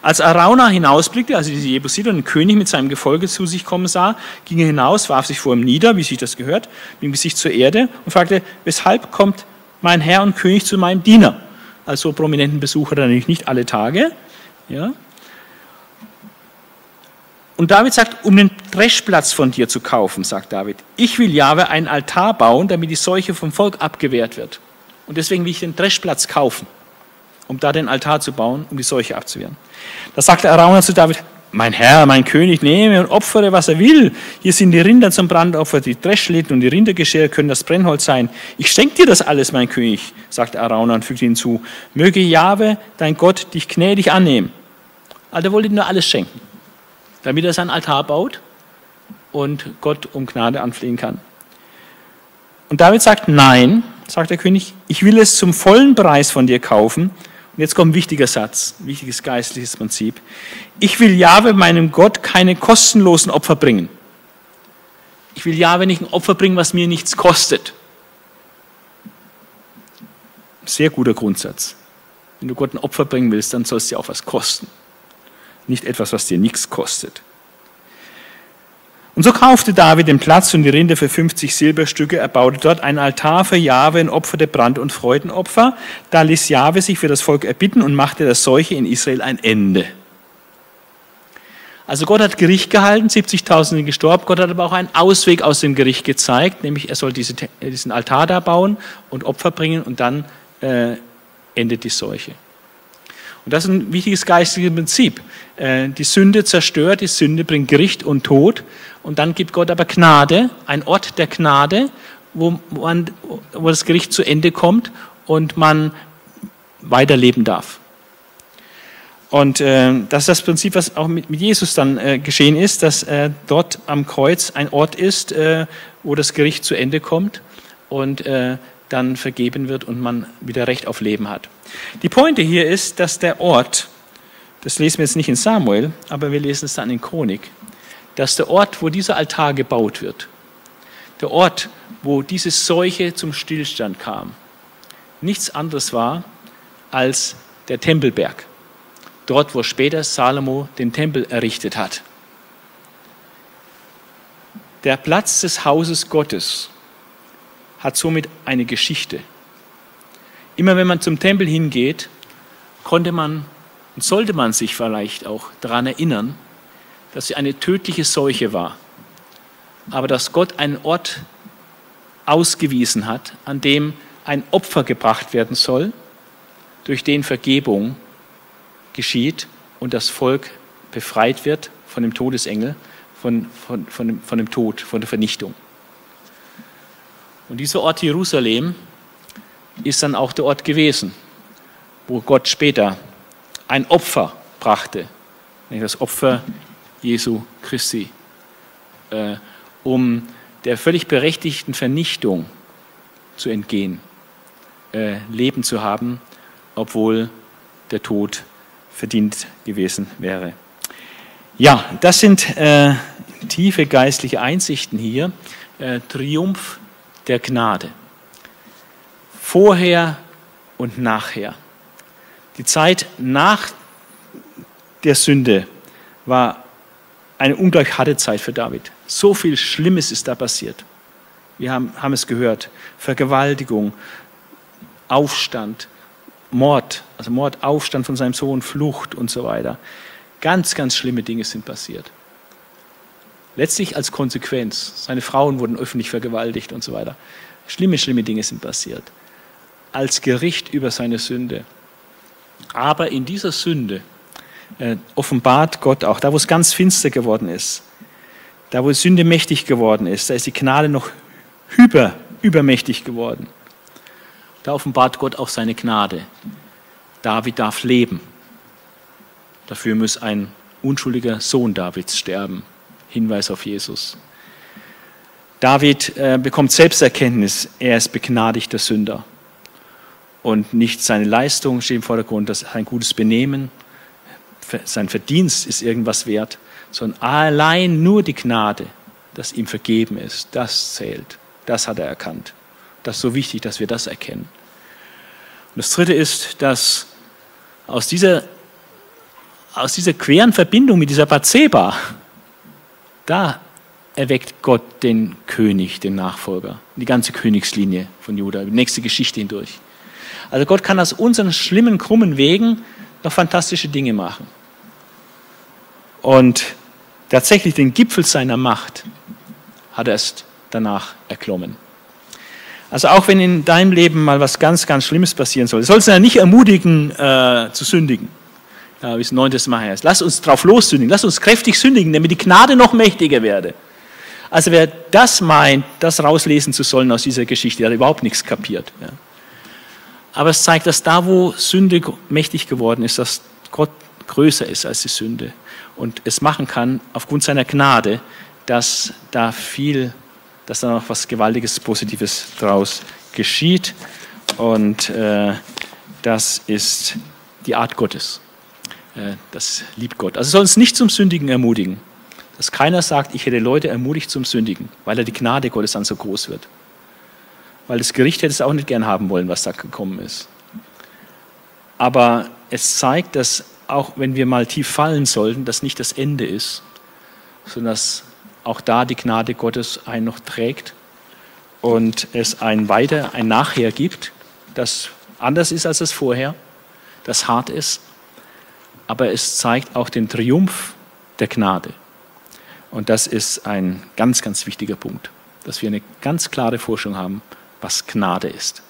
A: Als Arauna hinausblickte, also diese Jebusiter und ein König mit seinem Gefolge zu sich kommen sah, ging er hinaus, warf sich vor ihm nieder, wie sich das gehört, mit dem Gesicht zur Erde und fragte, weshalb kommt mein Herr und König zu meinem Diener? Also prominenten Besucher natürlich nicht alle Tage. Ja. Und David sagt, um den Dreschplatz von dir zu kaufen, sagt David, ich will Jahwe einen Altar bauen, damit die Seuche vom Volk abgewehrt wird. Und deswegen will ich den Dreschplatz kaufen, um da den Altar zu bauen, um die Seuche abzuwehren. Da sagte Arauna zu David, mein Herr, mein König, nehme und opfere, was er will. Hier sind die Rinder zum Brandopfer, die Dreschlitten und die Rindergeschirr können das Brennholz sein. Ich schenke dir das alles, mein König, sagte Arauna und fügte hinzu. Möge Jahwe, dein Gott, dich gnädig annehmen. Also wollte ihm nur alles schenken damit er sein Altar baut und Gott um Gnade anflehen kann. Und David sagt, nein, sagt der König, ich will es zum vollen Preis von dir kaufen. Und jetzt kommt ein wichtiger Satz, ein wichtiges geistliches Prinzip. Ich will Jahwe, meinem Gott, keine kostenlosen Opfer bringen. Ich will Jahwe nicht ein Opfer bringen, was mir nichts kostet. Sehr guter Grundsatz. Wenn du Gott ein Opfer bringen willst, dann soll es dir auch was kosten nicht etwas, was dir nichts kostet. Und so kaufte David den Platz und die Rinde für 50 Silberstücke. Er baute dort ein Altar für Jahwe und opferte Brand- und Freudenopfer. Da ließ Jahwe sich für das Volk erbitten und machte der Seuche in Israel ein Ende. Also Gott hat Gericht gehalten, 70.000 sind gestorben. Gott hat aber auch einen Ausweg aus dem Gericht gezeigt, nämlich er soll diese, diesen Altar da bauen und Opfer bringen und dann äh, endet die Seuche. Und das ist ein wichtiges geistiges Prinzip. Äh, die Sünde zerstört, die Sünde bringt Gericht und Tod. Und dann gibt Gott aber Gnade, ein Ort der Gnade, wo, man, wo das Gericht zu Ende kommt und man weiterleben darf. Und äh, das ist das Prinzip, was auch mit, mit Jesus dann äh, geschehen ist, dass äh, dort am Kreuz ein Ort ist, äh, wo das Gericht zu Ende kommt und äh, dann vergeben wird und man wieder Recht auf Leben hat. Die Pointe hier ist, dass der Ort, das lesen wir jetzt nicht in Samuel, aber wir lesen es dann in Chronik, dass der Ort, wo dieser Altar gebaut wird, der Ort, wo diese Seuche zum Stillstand kam, nichts anderes war als der Tempelberg dort wo später Salomo den Tempel errichtet hat. Der Platz des Hauses Gottes hat somit eine Geschichte. Immer wenn man zum Tempel hingeht, konnte man und sollte man sich vielleicht auch daran erinnern, dass sie eine tödliche Seuche war, aber dass Gott einen Ort ausgewiesen hat, an dem ein Opfer gebracht werden soll, durch den Vergebung geschieht und das Volk befreit wird von dem Todesengel, von, von, von, dem, von dem Tod, von der Vernichtung. Und dieser Ort Jerusalem ist dann auch der Ort gewesen, wo Gott später ein Opfer brachte, nämlich das Opfer Jesu Christi, äh, um der völlig berechtigten Vernichtung zu entgehen, äh, Leben zu haben, obwohl der Tod verdient gewesen wäre. Ja, das sind äh, tiefe geistliche Einsichten hier. Äh, Triumph der Gnade. Vorher und nachher. Die Zeit nach der Sünde war eine ungleich harte Zeit für David. So viel Schlimmes ist da passiert. Wir haben, haben es gehört. Vergewaltigung, Aufstand, Mord, also Mord, Aufstand von seinem Sohn, Flucht und so weiter. Ganz, ganz schlimme Dinge sind passiert. Letztlich als Konsequenz. Seine Frauen wurden öffentlich vergewaltigt und so weiter. Schlimme, schlimme Dinge sind passiert. Als Gericht über seine Sünde. Aber in dieser Sünde äh, offenbart Gott auch, da wo es ganz finster geworden ist, da wo Sünde mächtig geworden ist, da ist die Gnade noch hyper, übermächtig geworden. Da offenbart Gott auch seine Gnade. David darf leben. Dafür muss ein unschuldiger Sohn Davids sterben. Hinweis auf Jesus. David äh, bekommt Selbsterkenntnis, er ist begnadigter Sünder. Und nicht seine Leistung steht im Vordergrund, dass sein gutes Benehmen, sein Verdienst ist irgendwas wert, sondern allein nur die Gnade, dass ihm vergeben ist, das zählt. Das hat er erkannt. Das ist so wichtig, dass wir das erkennen. Und das Dritte ist, dass aus dieser, aus dieser queren Verbindung mit dieser Bathseba, da erweckt Gott den König, den Nachfolger, die ganze Königslinie von Juda, die nächste Geschichte hindurch. Also Gott kann aus unseren schlimmen, krummen Wegen noch fantastische Dinge machen. Und tatsächlich den Gipfel seiner Macht hat er erst danach erklommen. Also auch wenn in deinem Leben mal was ganz, ganz Schlimmes passieren soll, sollst du ja nicht ermutigen äh, zu sündigen. Wie es 9. Mal heißt. Lass uns drauf lossündigen, lass uns kräftig sündigen, damit die Gnade noch mächtiger werde. Also wer das meint, das rauslesen zu sollen aus dieser Geschichte, der hat überhaupt nichts kapiert. Ja. Aber es zeigt, dass da, wo Sünde mächtig geworden ist, dass Gott größer ist als die Sünde und es machen kann, aufgrund seiner Gnade, dass da viel dass da noch was Gewaltiges, Positives draus geschieht. Und äh, das ist die Art Gottes. Äh, das liebt Gott. Also soll uns nicht zum Sündigen ermutigen. Dass keiner sagt, ich hätte Leute ermutigt zum Sündigen, weil er die Gnade Gottes dann so groß wird. Weil das Gericht hätte es auch nicht gern haben wollen, was da gekommen ist. Aber es zeigt, dass auch wenn wir mal tief fallen sollten, das nicht das Ende ist, sondern dass auch da die Gnade Gottes einen noch trägt und es ein Weiter, ein Nachher gibt, das anders ist als das Vorher, das hart ist, aber es zeigt auch den Triumph der Gnade. Und das ist ein ganz, ganz wichtiger Punkt, dass wir eine ganz klare Forschung haben, was Gnade ist.